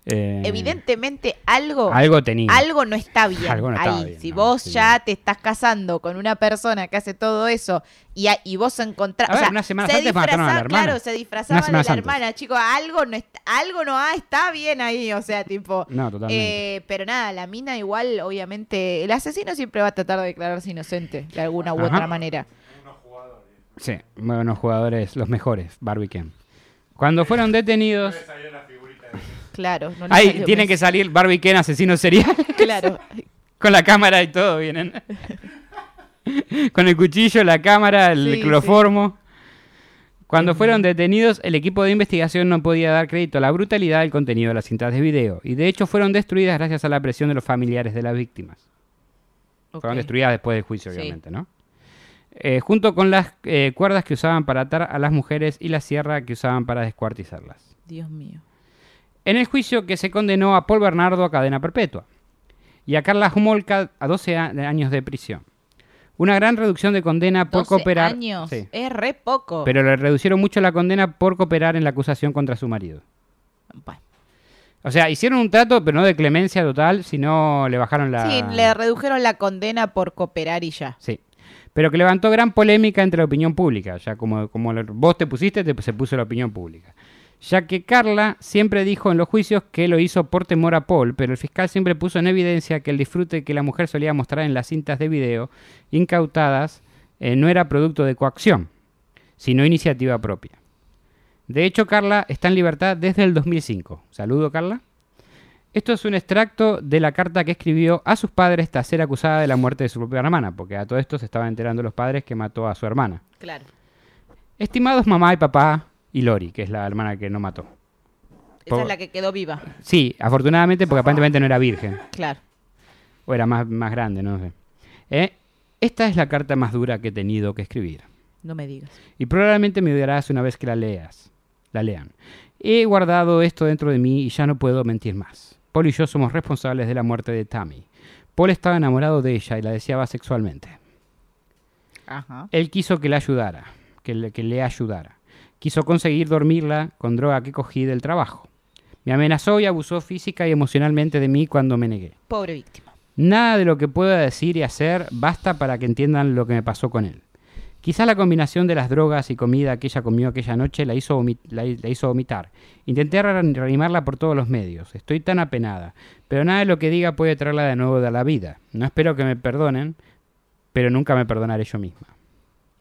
Eh, evidentemente algo, Algo tenía. algo no está bien Algo no ahí. bien, si no, vos sí. ya te estás casando con una persona que hace todo eso y, a- y vos encontrás, A o sea, unas semanas se antes mataron a la hermana. claro, se disfrazaba Unas de la antes. hermana, chicos, algo no está, algo no ah, está bien ahí, o sea, tipo, No, totalmente. eh, pero nada, la mina igual, obviamente, el asesino siempre va a tratar de declararse inocente de alguna u Ajá. otra manera. Sí, buenos jugadores, los mejores, Barbie Ken. Cuando fueron detenidos... Claro. No Ahí tienen que salir Barbie Ken, asesino serial. Claro. Con la cámara y todo vienen. Con el cuchillo, la cámara, el Sí, cloroformo. Cuando fueron detenidos, el equipo de investigación no podía dar crédito a la brutalidad del contenido de las cintas de video. Y de hecho fueron destruidas gracias a la presión de los familiares de las víctimas. Fueron destruidas después del juicio, Sí. obviamente, ¿no? Eh, junto con las eh, cuerdas que usaban para atar a las mujeres y la sierra que usaban para descuartizarlas. Dios mío. En el juicio que se condenó a Paul Bernardo a cadena perpetua y a Carla Homolka a 12 a- años de prisión. Una gran reducción de condena por 12 cooperar. años. Sí. Es re poco. Pero le reducieron mucho la condena por cooperar en la acusación contra su marido. Bueno. O sea, hicieron un trato, pero no de clemencia total, sino le bajaron la. Sí, le redujeron la condena por cooperar y ya. Sí. Pero que levantó gran polémica entre la opinión pública. Ya como, como vos te pusiste, te- se puso la opinión pública. Ya que Carla siempre dijo en los juicios que lo hizo por temor a Paul, pero el fiscal siempre puso en evidencia que el disfrute que la mujer solía mostrar en las cintas de video incautadas eh, no era producto de coacción, sino iniciativa propia. De hecho, Carla está en libertad desde el 2005. Saludo, Carla. Esto es un extracto de la carta que escribió a sus padres tras ser acusada de la muerte de su propia hermana, porque a todo esto se estaban enterando los padres que mató a su hermana. Claro. Estimados mamá y papá y Lori, que es la hermana que no mató. Esa es la que quedó viva. Sí, afortunadamente porque aparentemente no era virgen, Claro. o era más, más grande, no sé. Eh, Esta es la carta más dura que he tenido que escribir. No me digas. Y probablemente me odiarás una vez que la leas. La lean. He guardado esto dentro de mí y ya no puedo mentir más. Paul y yo somos responsables de la muerte de Tammy. Paul estaba enamorado de ella y la deseaba sexualmente. Ajá. Él quiso que le ayudara, que le, que le ayudara. Quiso conseguir dormirla con droga que cogí del trabajo. Me amenazó y abusó física y emocionalmente de mí cuando me negué. Pobre víctima. Nada de lo que pueda decir y hacer basta para que entiendan lo que me pasó con él. Quizá la combinación de las drogas y comida que ella comió aquella noche la hizo, la, la hizo vomitar. Intenté re- reanimarla por todos los medios. Estoy tan apenada. Pero nada de lo que diga puede traerla de nuevo de la vida. No espero que me perdonen, pero nunca me perdonaré yo misma.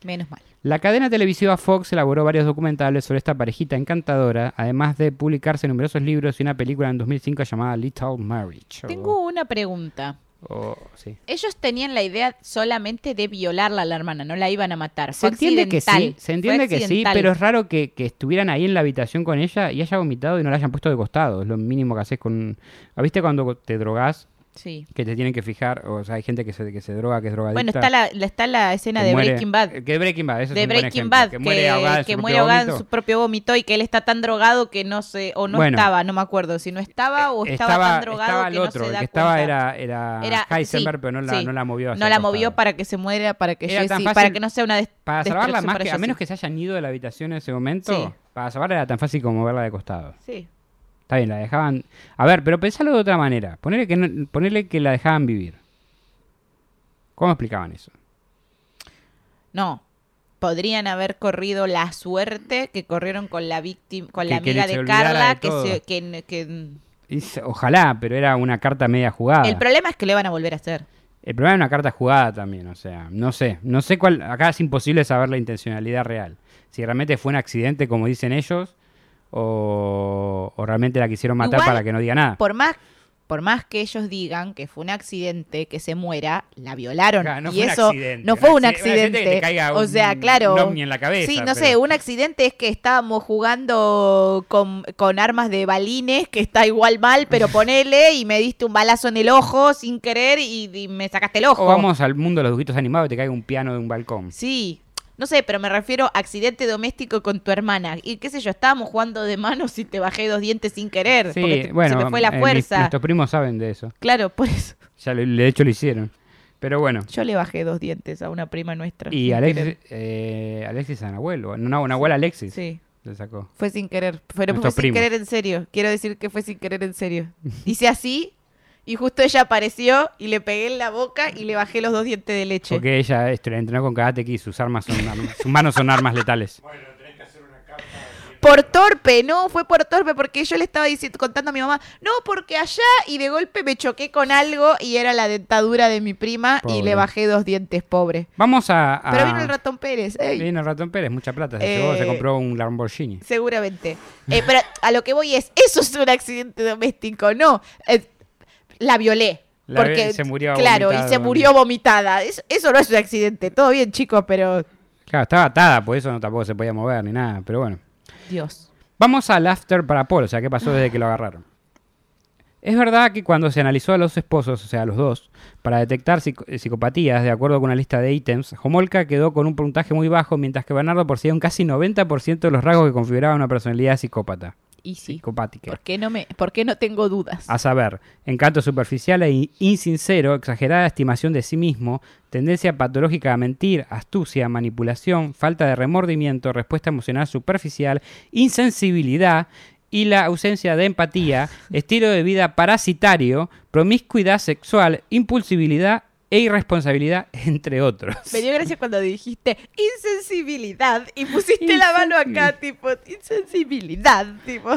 Menos mal. La cadena televisiva Fox elaboró varios documentales sobre esta parejita encantadora, además de publicarse numerosos libros y una película en 2005 llamada Little Marriage. Tengo una pregunta. o- sí. Ellos tenían la idea solamente de violarla a la hermana, no la iban a matar. Se Fue entiende que sí, se entiende que sí, pero es raro que, que estuvieran ahí en la habitación con ella y haya vomitado y no la hayan puesto de costado. Es lo mínimo que haces con... ¿Ah, ¿Viste cuando te drogás Sí. que te tienen que fijar, o sea, hay gente que se, que se droga, que es drogadicta. Bueno, está la, la- está la escena que de muere- Breaking Bad. Que Breaking Bad, ese es de un buen Breaking Bad, que que, muere ahogada en que muere ahogada en vómito. su propio vómito y que él está tan drogado que no sé, o no Bueno. estaba, no me acuerdo si no estaba o estaba, tan drogado estaba que el no otro, se el da que estaba cuenta. era, era, Era- Heisenberg, sí, pero no la, sí. no la movió No el la costado. movió para que se muera, para que fácil- para que no sea una Para salvarla, más para que, a menos que se hayan ido de la habitación en ese momento, para salvarla era tan fácil como moverla de costado. Sí. Está bien, la dejaban... A ver, pero pensalo de otra manera. Ponerle que, no- ponerle que la dejaban vivir. ¿Cómo explicaban eso? No. Podrían haber corrido la suerte que corrieron con la víctima, con la Que- amiga de Carla, de que, se- que- ojalá, pero era una carta media jugada. el problema es que le van a volver a hacer. El problema es una carta jugada también, o sea, no sé, no sé cuál, acá es imposible saber la intencionalidad real. Si realmente fue un accidente como dicen ellos, o, o realmente la quisieron matar Igual, para que no diga nada. Por más, por más que ellos digan que fue un accidente, que se muera, la violaron. Claro, no y fue eso no fue un accidente- que o sea, claro. un ovni en la cabeza, Sí, no sé, un accidente es que estábamos jugando con, con armas de balines, que está igual mal, pero ponele y me diste un balazo en el ojo sin querer y, y me sacaste el ojo. O vamos al mundo de los dibujitos animados y te caiga un piano de un balcón. Sí. No sé, pero me refiero a accidente doméstico con tu hermana. Y qué sé yo, estábamos jugando de manos y te bajé dos dientes sin querer. Sí, porque te- bueno, se me fue la eh, mis- fuerza. nuestros primos saben de eso. Claro, por eso. Ya lo- de hecho lo hicieron. Pero bueno. Yo le bajé dos dientes a una prima nuestra. Y Alexis, eh, Alexis a Nahuel, o- no, Nahuel Alexis. Sí, Le sacó. fue sin querer. Pero fue sin querer en serio. Quiero decir que fue sin querer en serio. Hice así y justo ella apareció y le pegué en la boca y le bajé los dos dientes de leche. Porque ella entrenó con Karate Kid, sus armas son armas- sus manos son armas letales. Por torpe, no, fue por torpe porque yo le estaba diciendo, contando a mi mamá, no, porque allá y de golpe me choqué con algo y era la dentadura de mi prima y le bajé dos dientes, pobre. Vamos a. a- Pero vino el ratón Pérez, ey. Vino el ratón Pérez, mucha plata. Se, llevó, se Eh, compró un Lamborghini. Seguramente. Eh, pero a lo que voy es, eso es un accidente doméstico, no. Eh, la violé. La porque, se murió Claro, y se murió vomitada. Eso, eso no es un accidente. Todo bien, chicos, pero... Claro, estaba atada, por eso no, tampoco se podía mover ni nada. Pero bueno. Dios. Vamos al after para Paul, o sea, qué pasó desde que lo agarraron. Es verdad que cuando se analizó a los esposos, o sea, a los dos, para detectar eh, psicopatías, de acuerdo con una lista de ítems, Homolka quedó con un puntaje muy bajo, mientras que Bernardo poseía un casi 90% de los rasgos que configuraban una personalidad psicópata. Y sí. Psicopática. ¿Por qué no, me, ¿Por qué no tengo dudas? A saber, encanto superficial e insincero, exagerada estimación de sí mismo, tendencia patológica a mentir, astucia, manipulación, falta de remordimiento, respuesta emocional superficial, insensibilidad y la ausencia de empatía, estilo de vida parasitario, promiscuidad sexual, impulsibilidad e irresponsabilidad, entre otros. Me dio gracia cuando dijiste insensibilidad y pusiste la mano acá, tipo, insensibilidad, tipo.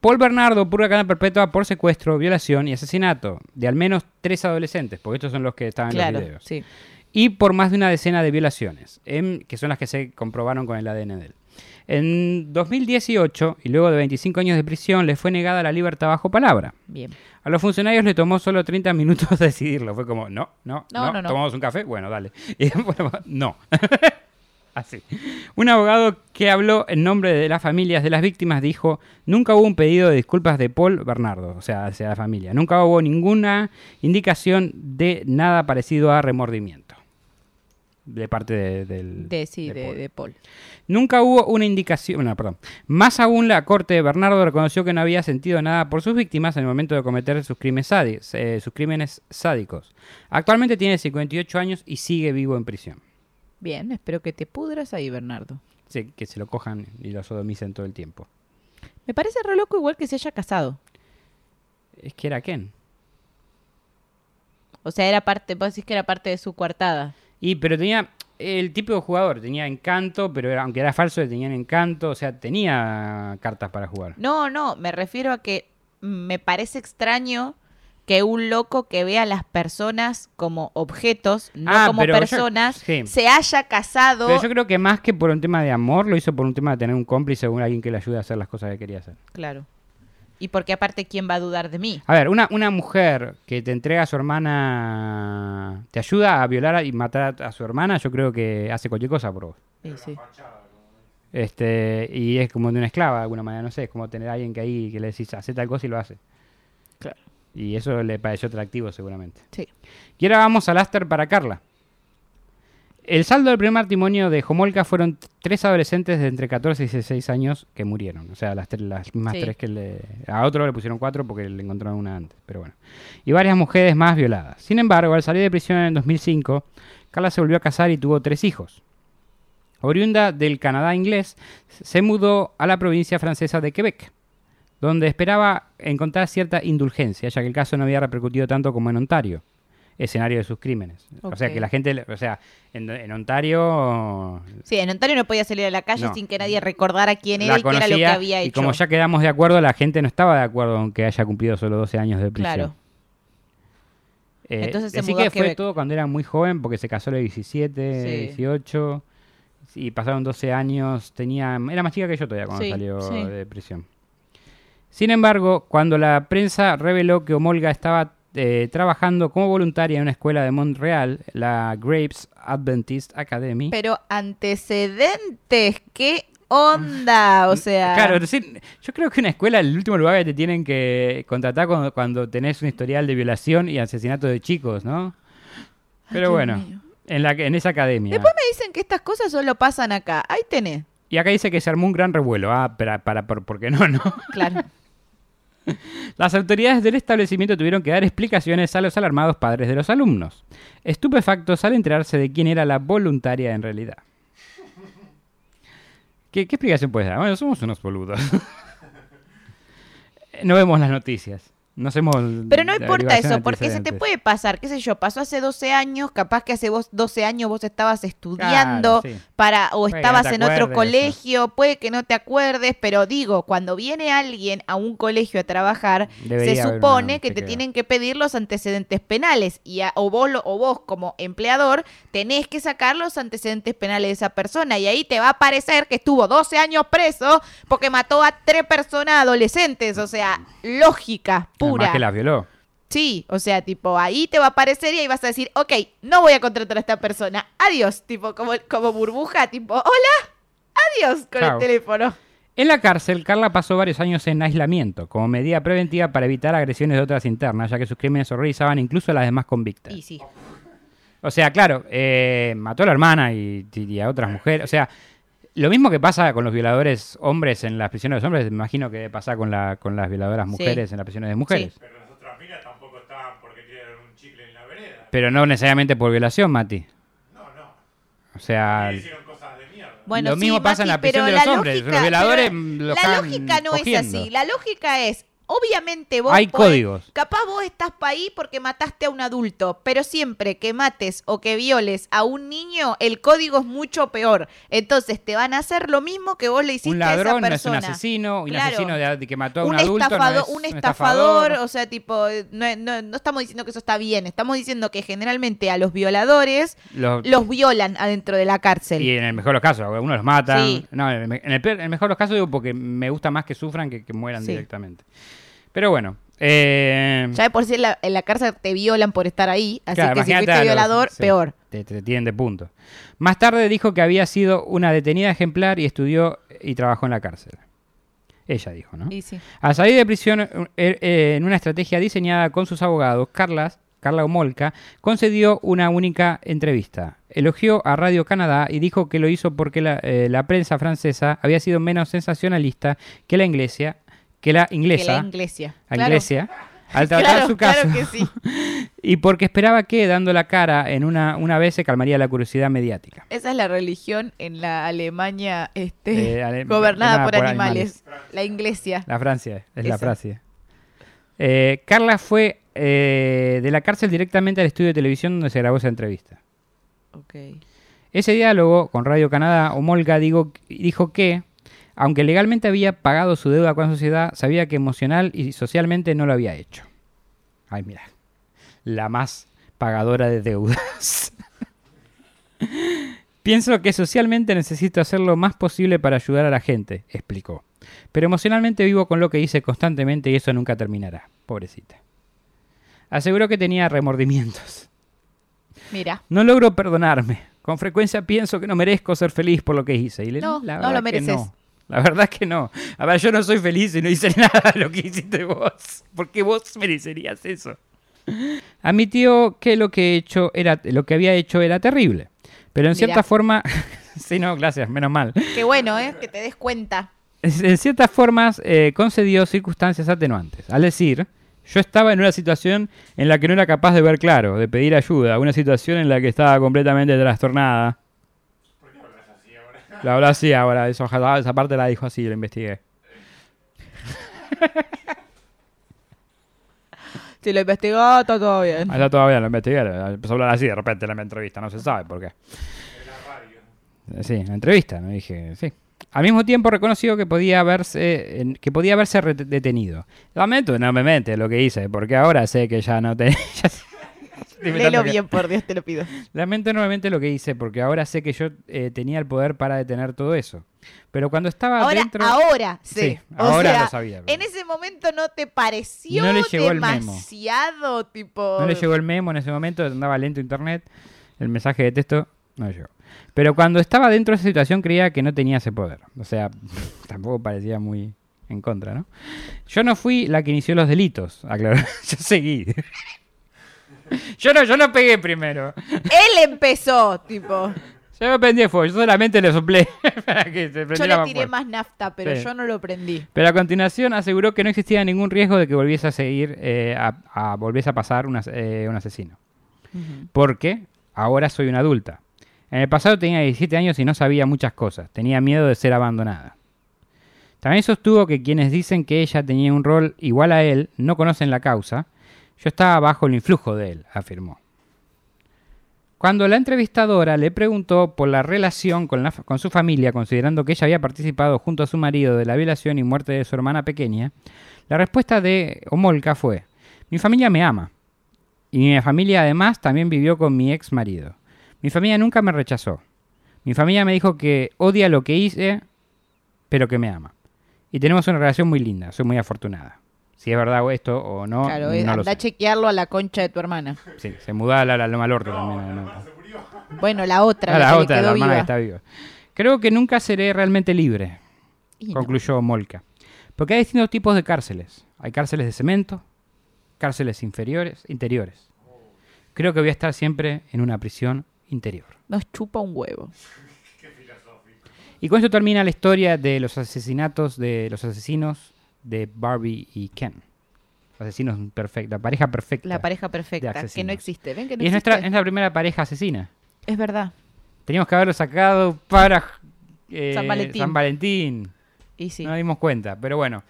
Paul Bernardo purga cadena perpetua por secuestro, violación y asesinato de al menos tres adolescentes, porque estos son los que estaban en los videos. sí. y por más de una decena de violaciones, em, que son las que se comprobaron con el ADN de él. En 2018, y luego de 25 años de prisión, le fue negada la libertad bajo palabra. Bien. A los funcionarios le tomó solo 30 minutos decidirlo. Fue como, no, no, No, no, no, no. tomamos un café, bueno, dale. Y bueno, no. Así. Un abogado que habló en nombre de las familias de las víctimas dijo, nunca hubo un pedido de disculpas de Paul Bernardo, o sea, hacia la familia. Nunca hubo ninguna indicación de nada parecido a remordimiento. De parte de- del... De, sí, de de, Paul. de Paul. Nunca hubo una indicación, no, perdón. Más aún la corte de Bernardo reconoció que no había sentido nada por sus víctimas en el momento de cometer sus crímenes, sádi- eh, sus crímenes sádicos. Actualmente tiene 58 años y sigue vivo en prisión. Bien, espero que te pudras ahí, Bernardo. Sí, que se lo cojan y lo sodomicen todo el tiempo. Me parece re loco igual que se haya casado. Es que era Ken. O sea, era parte, vos decís que era parte de su coartada. Y pero tenía el tipo de jugador, tenía encanto, pero era- aunque era falso, tenían encanto, o sea, tenía cartas para jugar. No, no, me refiero a que me parece extraño que un loco que ve a las personas como objetos, no Ah, como yo- personas, sí. se haya casado. Pero yo creo que más que por un tema de amor, lo hizo por un tema de tener un cómplice o alguien que le ayude a hacer las cosas que quería hacer. Claro. Y porque aparte, ¿quién va a dudar de mí? A ver, una, una mujer que te entrega a su hermana, te ayuda a violar y matar a, su hermana, yo creo que hace cualquier cosa por vos. Sí, sí. Este, y es como de una esclava de alguna manera, no sé, es como tener a alguien que ahí que le decís, hace tal cosa y lo hace. Claro. Y eso le pareció atractivo seguramente. Sí. Y ahora vamos al Aster para Carla. El saldo del primer matrimonio de Jomolka fueron tres adolescentes de entre 14 y 16 años que murieron. O sea, las, tres- las mismas Sí. tres que le... A otro le pusieron cuatro porque le encontraron una antes. Pero bueno. Y varias mujeres más violadas. Sin embargo, al salir de prisión en el 2005, Carla se volvió a casar y tuvo tres hijos. Oriunda del Canadá inglés, se mudó a la provincia francesa de Quebec, donde esperaba encontrar cierta indulgencia, ya que el caso no había repercutido tanto como en Ontario, escenario de sus crímenes. O sea, que la gente, o sea, en, en Ontario Sí, en Ontario no podía salir a la calle No. sin que nadie recordara quién era y qué era lo que había y hecho. como ya quedamos de acuerdo, la gente no estaba de acuerdo en que haya cumplido solo 12 años de prisión. Claro. Eh, Entonces se decí mudó que fue todo cuando era muy joven, porque se casó a los 17, Sí. 18, y pasaron 12 años, tenía, era más chica que yo todavía cuando Sí, salió sí. de prisión. Sin embargo, cuando la prensa reveló que Omolga estaba eh, trabajando como voluntaria en una escuela de Montreal, la Grapes Adventist Academy, Pero antecedentes, ¿qué onda? O sea, Claro, es decir, yo creo que una escuela es el último lugar que te tienen que contratar cuando, cuando tenés un historial de violación y asesinato de chicos, ¿no? Pero bueno, mío. en, la, en esa academia. después me dicen que estas cosas solo pasan acá. Ahí tenés. Y acá dice que se armó un gran revuelo. Ah, para, para, por, ¿por qué no, no? Claro. Las autoridades del establecimiento tuvieron que dar explicaciones a los alarmados padres de los alumnos, estupefactos al enterarse de quién era la voluntaria en realidad. ¿Qué, explicación puedes dar? Bueno, somos unos boludos. no vemos las noticias. No hacemos Pero no importa eso, porque se te puede pasar, qué sé yo, pasó hace 12 años, capaz que hace vos 12 años vos estabas estudiando Claro, sí. para o estabas no en otro colegio, puede que no te acuerdes, pero digo, cuando viene alguien a un colegio a trabajar, Debería se supone que te tienen que pedir los antecedentes penales y a- o vos lo- o vos como empleador tenés que sacar los antecedentes penales de esa persona y ahí te va a parecer que estuvo 12 años preso porque mató a tres personas adolescentes, o sea, lógica pura. Además que las violó. Sí, o sea, tipo, ahí te va a aparecer y ahí vas a decir, ok, no voy a contratar a esta persona. Adiós, tipo, como, como burbuja, tipo, hola, adiós con Chao. el teléfono. En la cárcel, Carla pasó varios años en aislamiento, como medida preventiva para evitar agresiones de otras internas, ya que sus crímenes horrorizaban incluso a las demás convictas. Y sí. O sea, claro, eh, mató a la hermana y, y a otras mujeres. O sea, lo mismo que pasa con los violadores hombres en las prisiones de hombres, me imagino que debe pasar con, la, con las violadoras Sí. mujeres en las prisiones de mujeres. Pero las otras minas tampoco estaban porque tienen un chicle en la vereda. Pero no necesariamente por violación, Mati. No, no. O sea, Y hicieron cosas de mierda. Bueno, Lo sí, mismo pasa en la prisión de los la hombres. lógica- Los violadores, pero mm, lo La lógica no cogiendo. es así. La lógica es, obviamente vos Hay podés- códigos. Capaz vos estás pa' ahí porque mataste a un adulto, pero siempre que mates o que violes a un niño, el código es mucho peor. Entonces te van a hacer lo mismo que vos le hiciste un a esa ladrón no es persona. un asesino, un Claro. asesino de, de que mató a un, un, adulto no estafado- es un estafador, o sea, tipo, no, no- no estamos diciendo que eso está bien, estamos diciendo que generalmente a los violadores Los- los violan adentro de la cárcel. Y en el mejor de los casos, algunos los matan. Sí. No, en el, en el peor- en el mejor de los casos digo porque me gusta más que sufran que que mueran Sí. directamente. Pero bueno. eh, Ya de por sí en la, en la cárcel te violan por estar ahí, así claro, que si fuiste los- violador, sí, peor. Te, te tienen de punto. Más tarde dijo que había sido una detenida ejemplar y estudió y trabajó en la cárcel. Ella dijo, ¿no? Y sí. Al salir de prisión, eh, eh, en una estrategia diseñada con sus abogados, Carla, Carla Homolka concedió una única entrevista. Elogió a Radio Canadá y dijo que lo hizo porque la, eh, la prensa francesa había sido menos sensacionalista que la inglesa, que la Que inglesa, la iglesia. la Claro. iglesia, al tratar Claro, su caso. claro que sí. y porque esperaba que, dando la cara en una, una vez, se calmaría la curiosidad mediática. Esa es la religión en la Alemania este, Eh, ale- gobernada por, por animales. La iglesia. La Francia, es la. Francia. Eh, Carla fue eh, de la cárcel directamente al estudio de televisión donde se grabó esa entrevista. Ok. Ese diálogo con Radio Canadá, Omolga digo- dijo que, aunque legalmente había pagado su deuda con la sociedad, sabía que emocional y socialmente no lo había hecho. Ay, mira, la más pagadora de deudas. Pienso que socialmente necesito hacer lo más posible para ayudar a la gente, explicó. Pero emocionalmente vivo con lo que hice constantemente y eso nunca terminará. Pobrecita. Aseguró que tenía remordimientos. Mira. No logro perdonarme. Con frecuencia pienso que no merezco ser feliz por lo que hice. Y le- No, la no lo mereces. no. La verdad es que no. A ver, yo no soy feliz y no hice nada de lo que hiciste vos. ¿Por qué vos merecerías eso? Admitió que lo que he hecho era lo que había hecho era terrible. Pero en Mirá. cierta forma. sí, no, gracias, menos mal. Qué bueno, ¿eh? Que te des cuenta. En ciertas formas eh, concedió circunstancias atenuantes. Al decir, yo estaba en una situación en la que no era capaz de ver claro, de pedir ayuda, una situación en la que estaba completamente trastornada. La habla así ahora, eso, ojalá, esa parte la dijo así, la investigué. Si lo investigó, está todo bien. Ah, Está todavía, lo investigué, empezó a hablar así de repente en la entrevista, no se sabe por qué. Eh, Sí, en la entrevista, me dije, sí. Al mismo tiempo reconoció que podía haberse, en- que podía haberse detenido. Lamento enormemente lo que hice, porque ahora sé que ya no te... ya sé- Léelo bien, por Dios, te lo pido. Lamento enormemente lo que hice, porque ahora sé que yo eh, tenía el poder para detener todo eso. Pero cuando estaba Ahora, dentro... ahora, sí. Sí, ahora sea, lo sabía, pero- En ese momento no te pareció No le llegó el memo. demasiado, tipo. No le llegó el memo en ese momento, andaba lento internet, el mensaje de texto no le llegó. Pero cuando estaba dentro de esa situación creía que no tenía ese poder. O sea, tampoco parecía muy en contra, ¿no? Yo no fui la que inició los delitos, aclaró. Yo seguí. Yo no, yo no pegué primero. Él empezó, tipo. Yo me prendí fuego, yo solamente le soplé para que se Yo le tiré más nafta, pero Sí. yo no lo prendí. Pero a continuación aseguró que no existía ningún riesgo de que volviese a seguir, eh, a, a- volviese a pasar un as- eh, un asesino. Porque ahora soy una adulta. En el pasado tenía 17 años y no sabía muchas cosas. Tenía miedo de ser abandonada. También sostuvo que quienes dicen que ella tenía un rol igual a él no conocen la causa. Yo estaba bajo el influjo de él, afirmó. Cuando la entrevistadora le preguntó por la relación con, su familia, considerando que ella había participado junto a su marido de la violación y muerte de su hermana pequeña, la respuesta de Omolka fue, mi familia me ama. Y mi familia además también vivió con mi ex marido. Mi familia nunca me rechazó. Mi familia me dijo que odia lo que hice, pero que me ama. Y tenemos una relación muy linda, soy muy afortunada. Si es verdad esto o no, claro, eh, no lo anda a chequearlo a la concha de tu hermana. Sí, se mudó a la, la Loma al Orto también. ¿no? Bueno, la otra, Ah, la, otra, quedó la hermana viva. que está viva. Creo que nunca seré realmente libre, Y concluyó Molka. Porque hay distintos tipos de cárceles. Hay cárceles de cemento, cárceles inferiores, interiores. Creo que voy a estar siempre en una prisión interior. Nos chupa un huevo. Y con esto termina la historia de los asesinatos de los asesinos de Barbie y Ken. Asesinos perfectos, la pareja perfecta. La pareja perfecta, que no existe. ¿Ven que no y es existe? nuestra, es la primera pareja asesina. Es verdad. Teníamos que haberlo sacado para eh, San Valentín. San Valentín. Y sí. No nos dimos cuenta, pero bueno.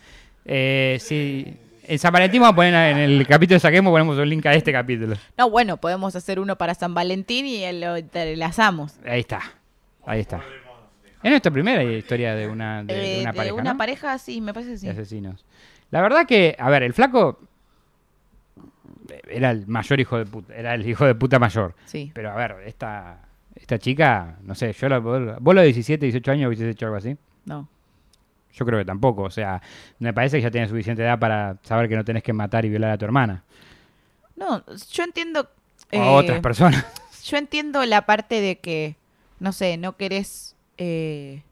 Eh, si, en San Valentín vamos a poner en el capítulo de Saquemos, ponemos un link a este capítulo. No, bueno, podemos hacer uno para San Valentín y lo entrelazamos. Ahí está. Ahí está. Es nuestra primera historia de una, de, de Eh, una pareja. ¿no? pareja, sí, me parece que sí. de asesinos. La verdad que, a ver, el flaco era el mayor hijo de puta, era el hijo de puta mayor. Sí. Pero a ver, esta, esta chica, no sé, yo la, vos los 17, 18 años hubieses hecho algo así. No. Yo creo que tampoco, o sea, me parece que ya tienes suficiente edad para saber que no tenés que matar y violar a tu hermana. No, yo entiendo. Eh, a otras personas. Yo entiendo la parte de que, no sé, no querés. Eh,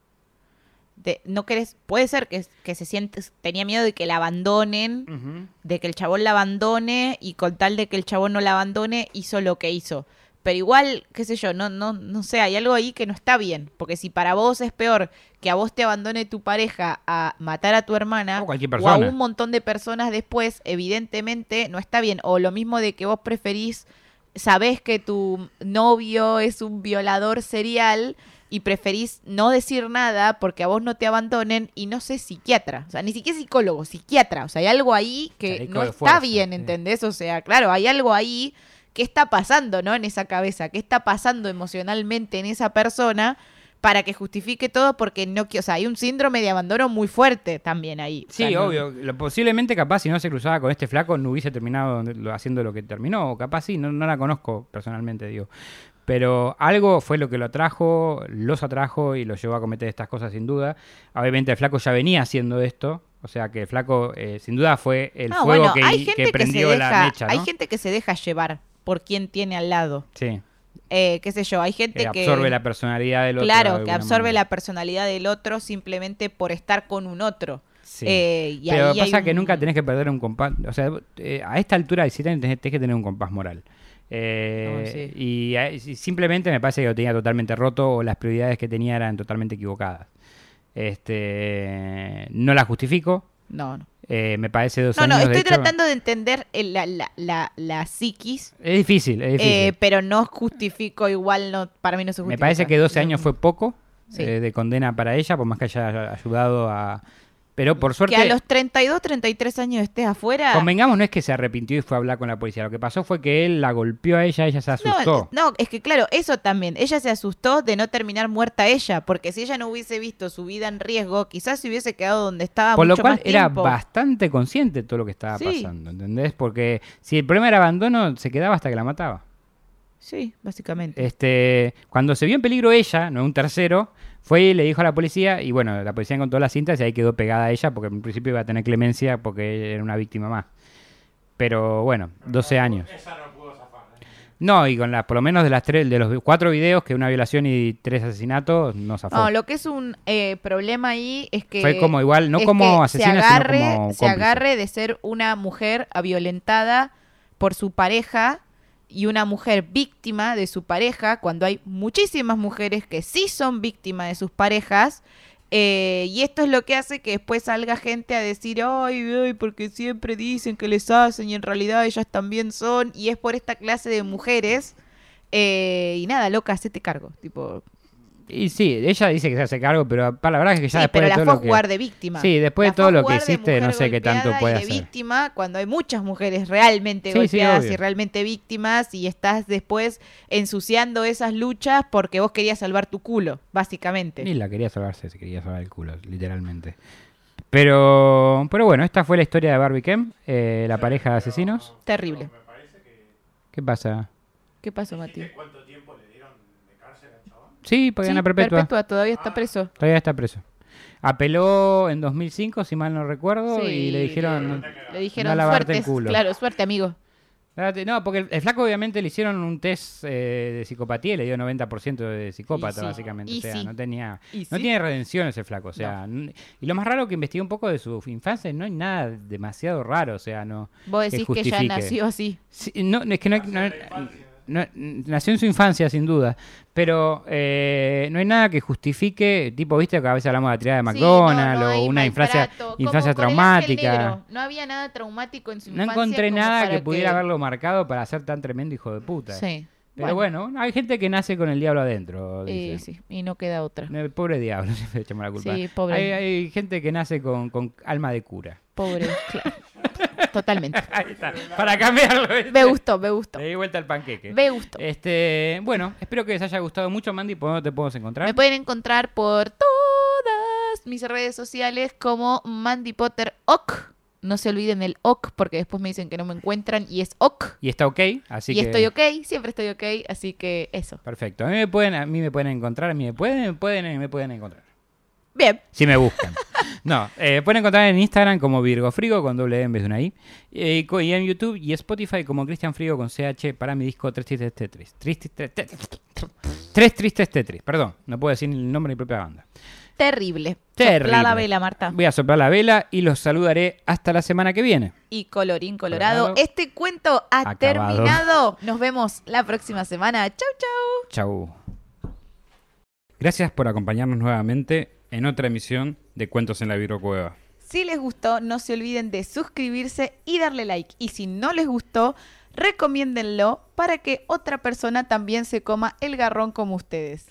de, no querés. Puede ser que, que se siente. Tenía miedo de que la abandonen. de que el chabón la abandone y con tal de que el chabón no la abandone hizo lo que hizo. Pero igual, qué sé yo, no, no, no sé, hay algo ahí que no está bien. Porque si para vos es peor que a vos te abandone tu pareja a matar a tu hermana O o a un montón de personas después, evidentemente no está bien. O lo mismo de que vos preferís, sabés que tu novio es un violador serial y preferís no decir nada porque a vos no te abandonen y no sé, psiquiatra. O sea, ni siquiera psicólogo, psiquiatra. O sea, hay algo ahí que Chaleco no está fuerza, bien, sí. ¿entendés? O sea, claro, hay algo ahí que está pasando, ¿no? En esa cabeza, qué está pasando emocionalmente en esa persona para que justifique todo porque no quiero, o sea, hay un síndrome de abandono muy fuerte también ahí. O Sí, sea, obvio. Posiblemente, capaz, si no se cruzaba con este flaco, no hubiese terminado donde- lo- haciendo lo que terminó. O capaz sí, no, no la conozco personalmente, digo. Pero algo fue lo que lo atrajo, los atrajo y los llevó a cometer estas cosas, sin duda. Obviamente, el flaco ya venía haciendo esto. O sea, que el flaco, eh, sin duda, fue el No, fuego bueno, que, hay gente que, se prendió la deja, mecha, ¿no? hay gente que se deja llevar por quien tiene al lado. Sí. Eh, qué sé yo, hay gente Que que... absorbe la personalidad del otro. de Claro, que absorbe manera. la personalidad del otro simplemente por estar con un otro. Sí. Eh, y Pero ahí hay pasa que un- nunca tenés que perder un compás. O sea, eh, a esta altura de 17 años tenés, tenés que tener un compás moral. Eh, No, sí. y, eh, y simplemente me parece que lo tenía totalmente roto o las prioridades que tenía eran totalmente equivocadas. Este, no la justifico. No, no. eh, me parece dos No, no, años. de estoy hecho- tratando de entender el- la, la, la, la psiquis, Es difícil, es difícil. eh, pero no justifico igual, no para mí no se justifica. Me parece que 12 años No. fue poco Sí. de condena para ella, por más que haya ayudado a... Pero por suerte... Que a los 32, 33 años estés afuera. Convengamos, no es que se arrepintió y fue a hablar con la policía. Lo que pasó fue que él la golpeó a ella, ella se asustó. No, no, es que claro, eso también. Ella se asustó de no terminar muerta ella, porque si ella no hubiese visto su vida en riesgo, quizás se hubiese quedado donde estaba Por lo cual más era tiempo. bastante consciente de todo lo que estaba Sí. pasando, ¿entendés? Porque si el problema era abandono, se quedaba hasta que la mataba. Sí, básicamente. Este, cuando se vio en peligro ella, no un tercero, fue y le dijo a la policía, y bueno, la policía encontró las cintas y ahí quedó pegada a ella, porque en principio iba a tener clemencia porque era una víctima más. Pero bueno, 12 años. No, y con las, por lo menos de las tres, de los cuatro videos, que una violación y tres asesinatos, no zafó. No, lo que es un eh, problema ahí es que. Fue como igual, no como asesina, se sino agarre, como Se agarre de ser una mujer violentada por su pareja y una mujer víctima de su pareja, cuando hay muchísimas mujeres que sí son víctimas de sus parejas. eh, y esto es lo que hace que después salga gente a decir, ay, ay, porque siempre dicen que les hacen y en realidad ellas también son. Y es por esta clase de mujeres. eh, y nada, loca, hacete cargo. Tipo, Y sí, ella dice que se hace cargo, pero para la verdad es que ya sí, después pero de la todo fue a lo que... jugar de víctima. Sí, después de todo lo que hiciste, no sé qué tanto puede hacer. víctima cuando hay muchas mujeres realmente Sí, golpeadas y realmente víctimas y estás después ensuciando esas luchas porque vos querías salvar tu culo, básicamente. Ni la quería salvarse, se quería salvar el culo, literalmente. Pero, pero bueno, esta fue la historia de Barbie Kem, eh, la pareja de asesinos. Terrible. ¿Qué pasa? ¿Qué pasó, Mati? Sí, porque Sí, una perpetua. todavía está preso. Todavía está preso. Apeló en 2005, si mal no recuerdo, Sí, y le dijeron... Le dijeron "No lavarte suerte. el culo". Claro, suerte, amigo. No, porque el, el flaco obviamente le hicieron un test eh, de psicopatía y le dio 90% de psicópata, sí, básicamente. y o sea, sí. no tenía no sí. tiene redención ese flaco. O sea, y lo más raro que investigué un poco de su infancia, no hay nada demasiado raro. O sea, no. Vos decís que, ya nació así. Sí, no, es que no, no- no- nació en su infancia, sin duda. Pero eh, no hay nada que justifique, tipo, viste que a veces hablamos de la tirada de Sí, McDonald's no, no o una infancia, infancia traumática. No había nada traumático en su No infancia. encontré como nada para que pudiera haberlo marcado para ser tan tremendo hijo de puta. Sí. Pero bueno, hay gente que nace con el diablo adentro. Eh, dicen. sí, y no queda otra. El pobre diablo, siempre echamos la culpa. Sí, pobre. Hay, hay gente que nace con, con alma de cura. Pobre, claro. Totalmente. Ahí está. Para cambiarlo. ¿viste? Me gustó, me gustó. Le di vuelta al panqueque. Me gustó. Este, bueno, espero que les haya gustado mucho, Mandy. ¿Por dónde te podemos encontrar? Me pueden encontrar por todas mis redes sociales como Mandy Potter OK. No se olviden el OK porque después me dicen que no me encuentran y es OK. Y está ok, así y que... estoy ok, siempre estoy ok, así que eso. Perfecto. A mí me pueden, a mí me pueden encontrar, a mí me pueden, me pueden, me pueden encontrar. Bien, Si me buscan. No, eh, pueden encontrar en Instagram como Virgo Frigo con doble E en vez de una I. Eh, y en YouTube y Spotify como Cristian Frigo con CH para mi disco Tres Tristes Tetris. Tristes Te- Te- Tres Tristes Tetris. Perdón, no puedo decir el nombre de mi propia banda. Terrible. Terrible. Sopla la vela, Marta. Voy a soplar la vela y los saludaré hasta la semana que viene. Y colorín colorado. Colorado. Este cuento ha Acabado. terminado. Nos vemos la próxima semana. Chau, chau. Chau. Gracias por acompañarnos nuevamente en otra emisión de Cuentos en la Virocueva. Si les gustó, no se olviden de suscribirse y darle like. Y si no les gustó, recomiéndenlo para que otra persona también se coma el garrón como ustedes.